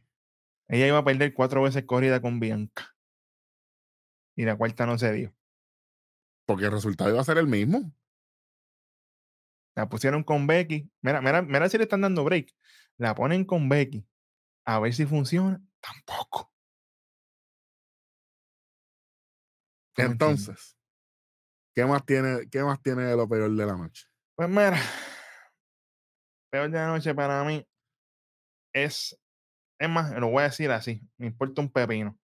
Ella iba a perder cuatro veces corrida con Bianca. Y la cuarta no se dio. Porque el resultado iba a ser el mismo. La pusieron con Becky. Mira, mira, mira si le están dando break. La ponen con Becky. A ver si funciona. Tampoco. Entonces, ¿qué más tiene, qué más tiene de lo peor de la noche? Pues mira, <sighs> peor de la noche para mí es, es más, lo voy a decir así, me importa un pepino.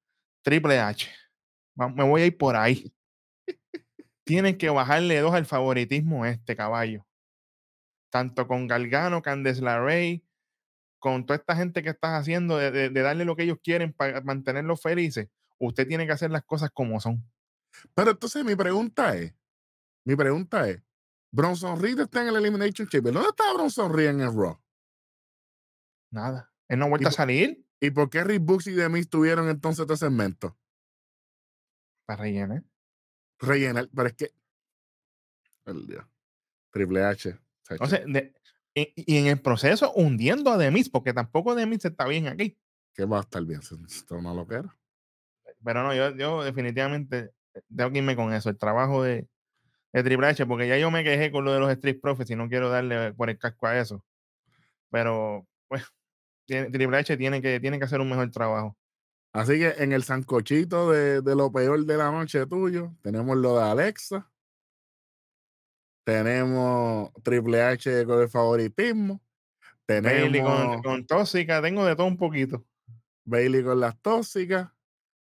Triple H. Me voy a ir por ahí. <laughs> Tienen que bajarle dos al favoritismo a este caballo. Tanto con Galgano, Candice LeRae, con toda esta gente que estás haciendo de, de- de darle lo que ellos quieren para mantenerlos felices. Usted tiene que hacer las cosas como son. Pero entonces mi pregunta es, mi pregunta es, Bronson Reed está en el Elimination Chamber. ¿Dónde está Bronson Reed en el Raw? Nada. Él no ha vuelto a salir. ¿Y por qué Rick Books y Demis tuvieron entonces este segmento? Para rellenar. Rellenar, pero es que. El Dios. Triple H. O sea, y, en el proceso hundiendo a Demis, porque tampoco Demis está bien aquí. ¿Qué va a estar bien? Esto no lo quiero. Pero no, yo, yo definitivamente tengo que irme con eso, el trabajo de, de Triple H, porque ya yo me quejé con lo de los Street Profits y no quiero darle por el casco a eso. Pero, pues, Triple H tiene que, tiene que hacer un mejor trabajo. Así que en el sancochito de, de lo peor de la noche tuyo, tenemos lo de Alexa. Tenemos Triple H con el favoritismo. Tenemos Bailey con, con tóxica, tengo de todo un poquito. Bailey con las tóxicas.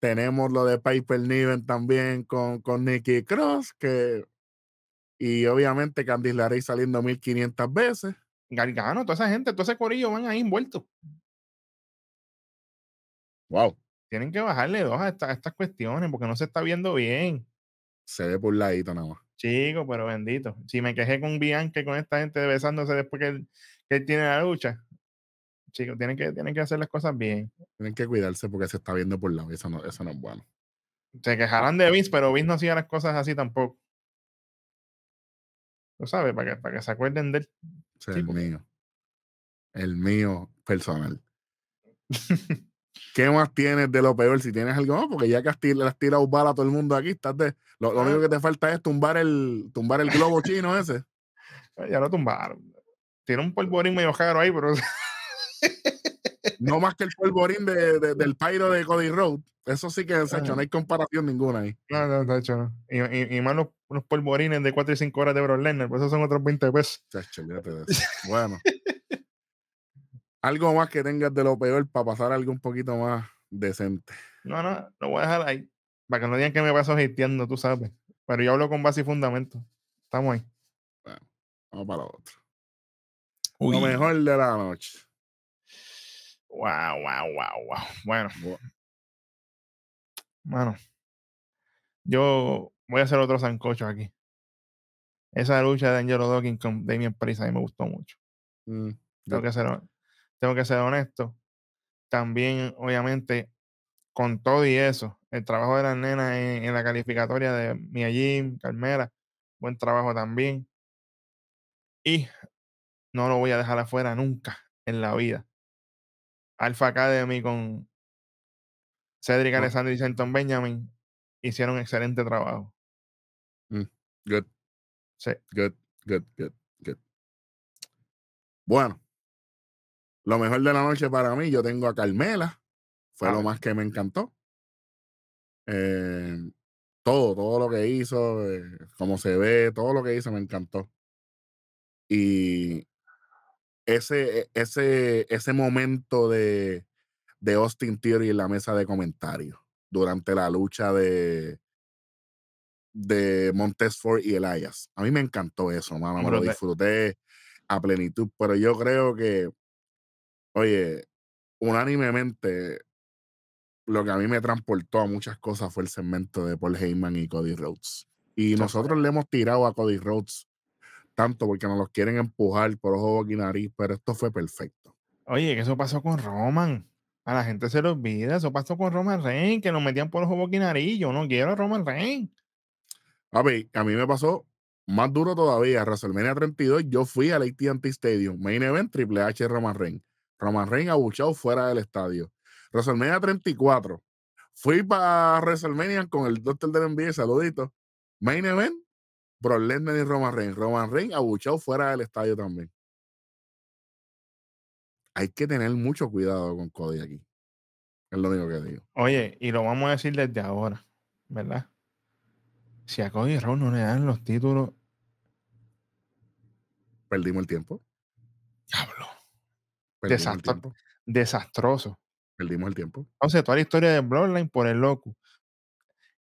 Tenemos lo de Piper Niven también con, con Nicky Cross, que y obviamente Candice LeRae saliendo 1500 veces. Gargano, toda esa gente, todo ese corillo van ahí envueltos. Wow. Tienen que bajarle dos a, estas cuestiones porque no se está viendo bien. Se ve por ladito nada más. Chico, pero bendito. Si me quejé con Bianca con esta gente besándose después que él, que él tiene la lucha, chicos, tienen que, tienen que hacer las cosas bien. Tienen que cuidarse porque se está viendo por lado y eso no, eso no es bueno. Se quejarán de Vince, pero Vince no hacía las cosas así tampoco. Lo sabes, para que, para que se acuerden de él. el mío. El mío personal. <laughs> ¿Qué más tienes de lo peor? Si tienes algo más, porque ya que has tirado bala a todo el mundo aquí, estás de, lo, lo, único que te falta es tumbar el, tumbar el globo chino ese. Ya lo tumbaron. Tiene un polvorín medio caro ahí, pero <laughs> no más que el polvorín de, del <laughs> Pyro de Cody Road. Eso sí que hecho, no hay comparación ninguna ahí. No, no, de hecho no. Y, y, más los, polvorines de 4 y 5 horas de Bro Lennon, pues esos son otros 20 pesos. Bueno. <laughs> algo más que tengas de lo peor para pasar algo un poquito más decente. No, no, lo voy a dejar ahí. Para que no digan que me paso hateando, tú sabes. Pero yo hablo con base y fundamento. Estamos ahí. Bueno, vamos para lo otro. Lo mejor de la noche. Wow, wow, wow, wow. Bueno. Bueno. Yo voy a hacer otro sancocho aquí. Esa lucha de Angelo Dawkins con Damien Priest a mí me gustó mucho. Mm, tengo, que ser, tengo que ser honesto. También, obviamente, con todo y eso, el trabajo de las nenas en, la calificatoria de Mia Jim, Carmela, buen trabajo también. Y no lo voy a dejar afuera nunca en la vida. Alpha Academy con Cedric Alexander y Senton Benjamin hicieron un excelente trabajo. Mm, good. Sí. Good, good, good, good. Bueno, lo mejor de la noche para mí, yo tengo a Carmela. Fue lo más que me encantó. Eh, todo, todo lo que hizo, eh, como se ve, todo lo que hizo me encantó. Y ese, e, ese, ese momento de, de Austin Theory en la mesa de comentarios durante la lucha de, de Montesford y Elias. A mí me encantó eso, mano. Me lo disfruté a plenitud, pero yo creo que, oye, unánimemente, lo que a mí me transportó a muchas cosas fue el segmento de Paul Heyman y Cody Rhodes. Y nosotros le hemos tirado a Cody Rhodes tanto porque nos los quieren empujar por ojo, y nariz, pero esto fue perfecto. Oye, que eso pasó con Roman. A la gente se le olvida, eso pasó con Roman Reigns, que nos metían por ojo, y nariz. Yo no quiero a Roman Reigns. A ver, a mí me pasó más duro todavía. WrestleMania 32, yo fui al AT&T Stadium, Main Event, Triple H, Roman Reigns. Roman Reigns abuchado fuera del estadio. WrestleMania 34, fui para WrestleMania con el doctor del NBA, saludito. Main Event, Brock Lesnar y Roman Reigns. Roman Reigns abuchado fuera del estadio también. Hay que tener mucho cuidado con Cody aquí. Es lo único que digo. Oye, y lo vamos a decir desde ahora, ¿verdad? Si a Cody Rhodes no le dan los títulos. Perdimos el tiempo. Diablo. Desastroso. Perdimos el tiempo. Entonces, toda la historia de Bloodline por el loco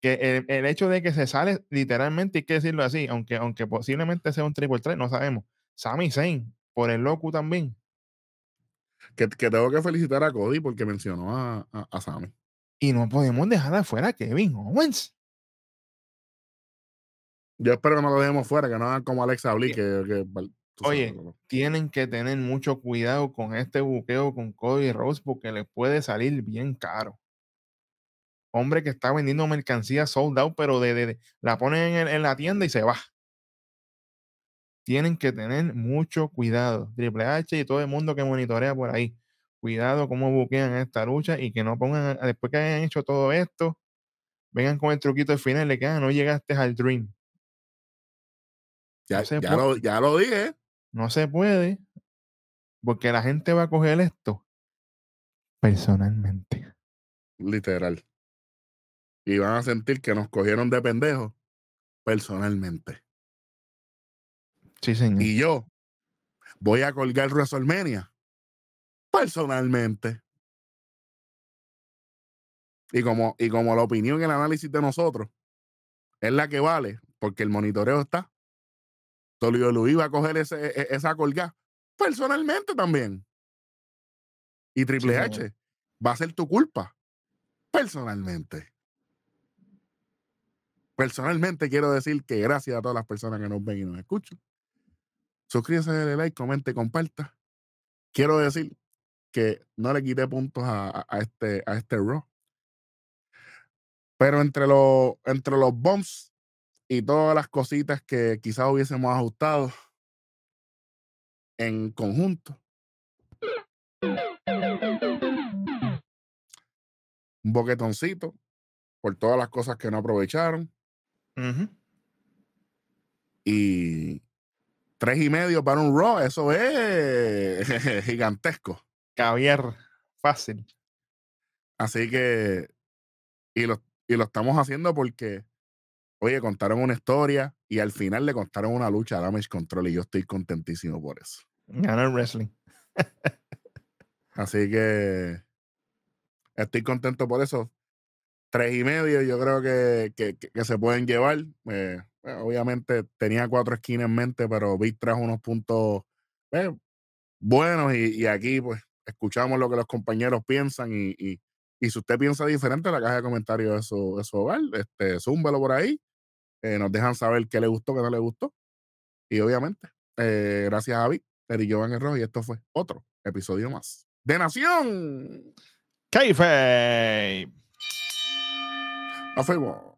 que el, hecho de que se sale, literalmente hay que decirlo así, aunque, aunque posiblemente sea un triple 3, no sabemos. Sami Zayn, por el loco también. Que, tengo que felicitar a Cody porque mencionó a, a, Sami. Y no podemos dejar afuera a Kevin Owens. Yo espero que no lo dejemos fuera, que no hagan como Alexa Bliss, que, Oye, tienen que tener mucho cuidado con este buqueo con Cody Rose porque le puede salir bien caro. hombre que está vendiendo mercancía sold out, pero de, la ponen en, en, la tienda y se va. Tienen que tener mucho cuidado. Triple H y todo el mundo que monitorea por ahí. Cuidado cómo buquean esta lucha y que no pongan, después que hayan hecho todo esto, vengan con el truquito al final le quedan, ah, no llegaste al Dream. Ya, ya, lo, ya lo dije. No se puede, porque la gente va a coger esto personalmente. Literal. Y van a sentir que nos cogieron de pendejos personalmente. Sí, señor. Y yo voy a colgar WrestleMania personalmente. Y como, y como la opinión y el análisis de nosotros es la que vale, porque el monitoreo está, Tolio Luis iba a coger ese, e, e, esa colgada personalmente también. Y Triple H va a ser tu culpa personalmente. Personalmente quiero decir que gracias a todas las personas que nos ven y nos escuchan. Suscríbase, dale like, comente, comparta. Quiero decir que no le quité puntos a, este, a este Raw. Pero entre, los entre los bombs y todas las cositas que quizás hubiésemos ajustado en conjunto. Un boquetoncito por todas las cosas que no aprovecharon. Y tres y medio para un Raw, eso es <laughs> gigantesco. Caviar fácil. Así que, y lo, y lo estamos haciendo porque, oye, contaron una historia y al final le contaron una lucha a Damage Control y yo estoy contentísimo por eso. Gana el wrestling. Así que estoy contento por eso. Tres y medio, yo creo que, que, se pueden llevar. Eh, obviamente tenía cuatro esquinas en mente, pero vi trajo unos puntos eh, buenos y, y, aquí pues escuchamos lo que los compañeros piensan y, y, y si usted piensa diferente, la caja de comentarios es su, hogar, este, zúmbelo por ahí, eh, nos dejan saber qué le gustó, qué no le gustó. Y obviamente, eh, gracias a Javi, Eric Rojo, y esto fue otro episodio más de Nación. Nos fuimos.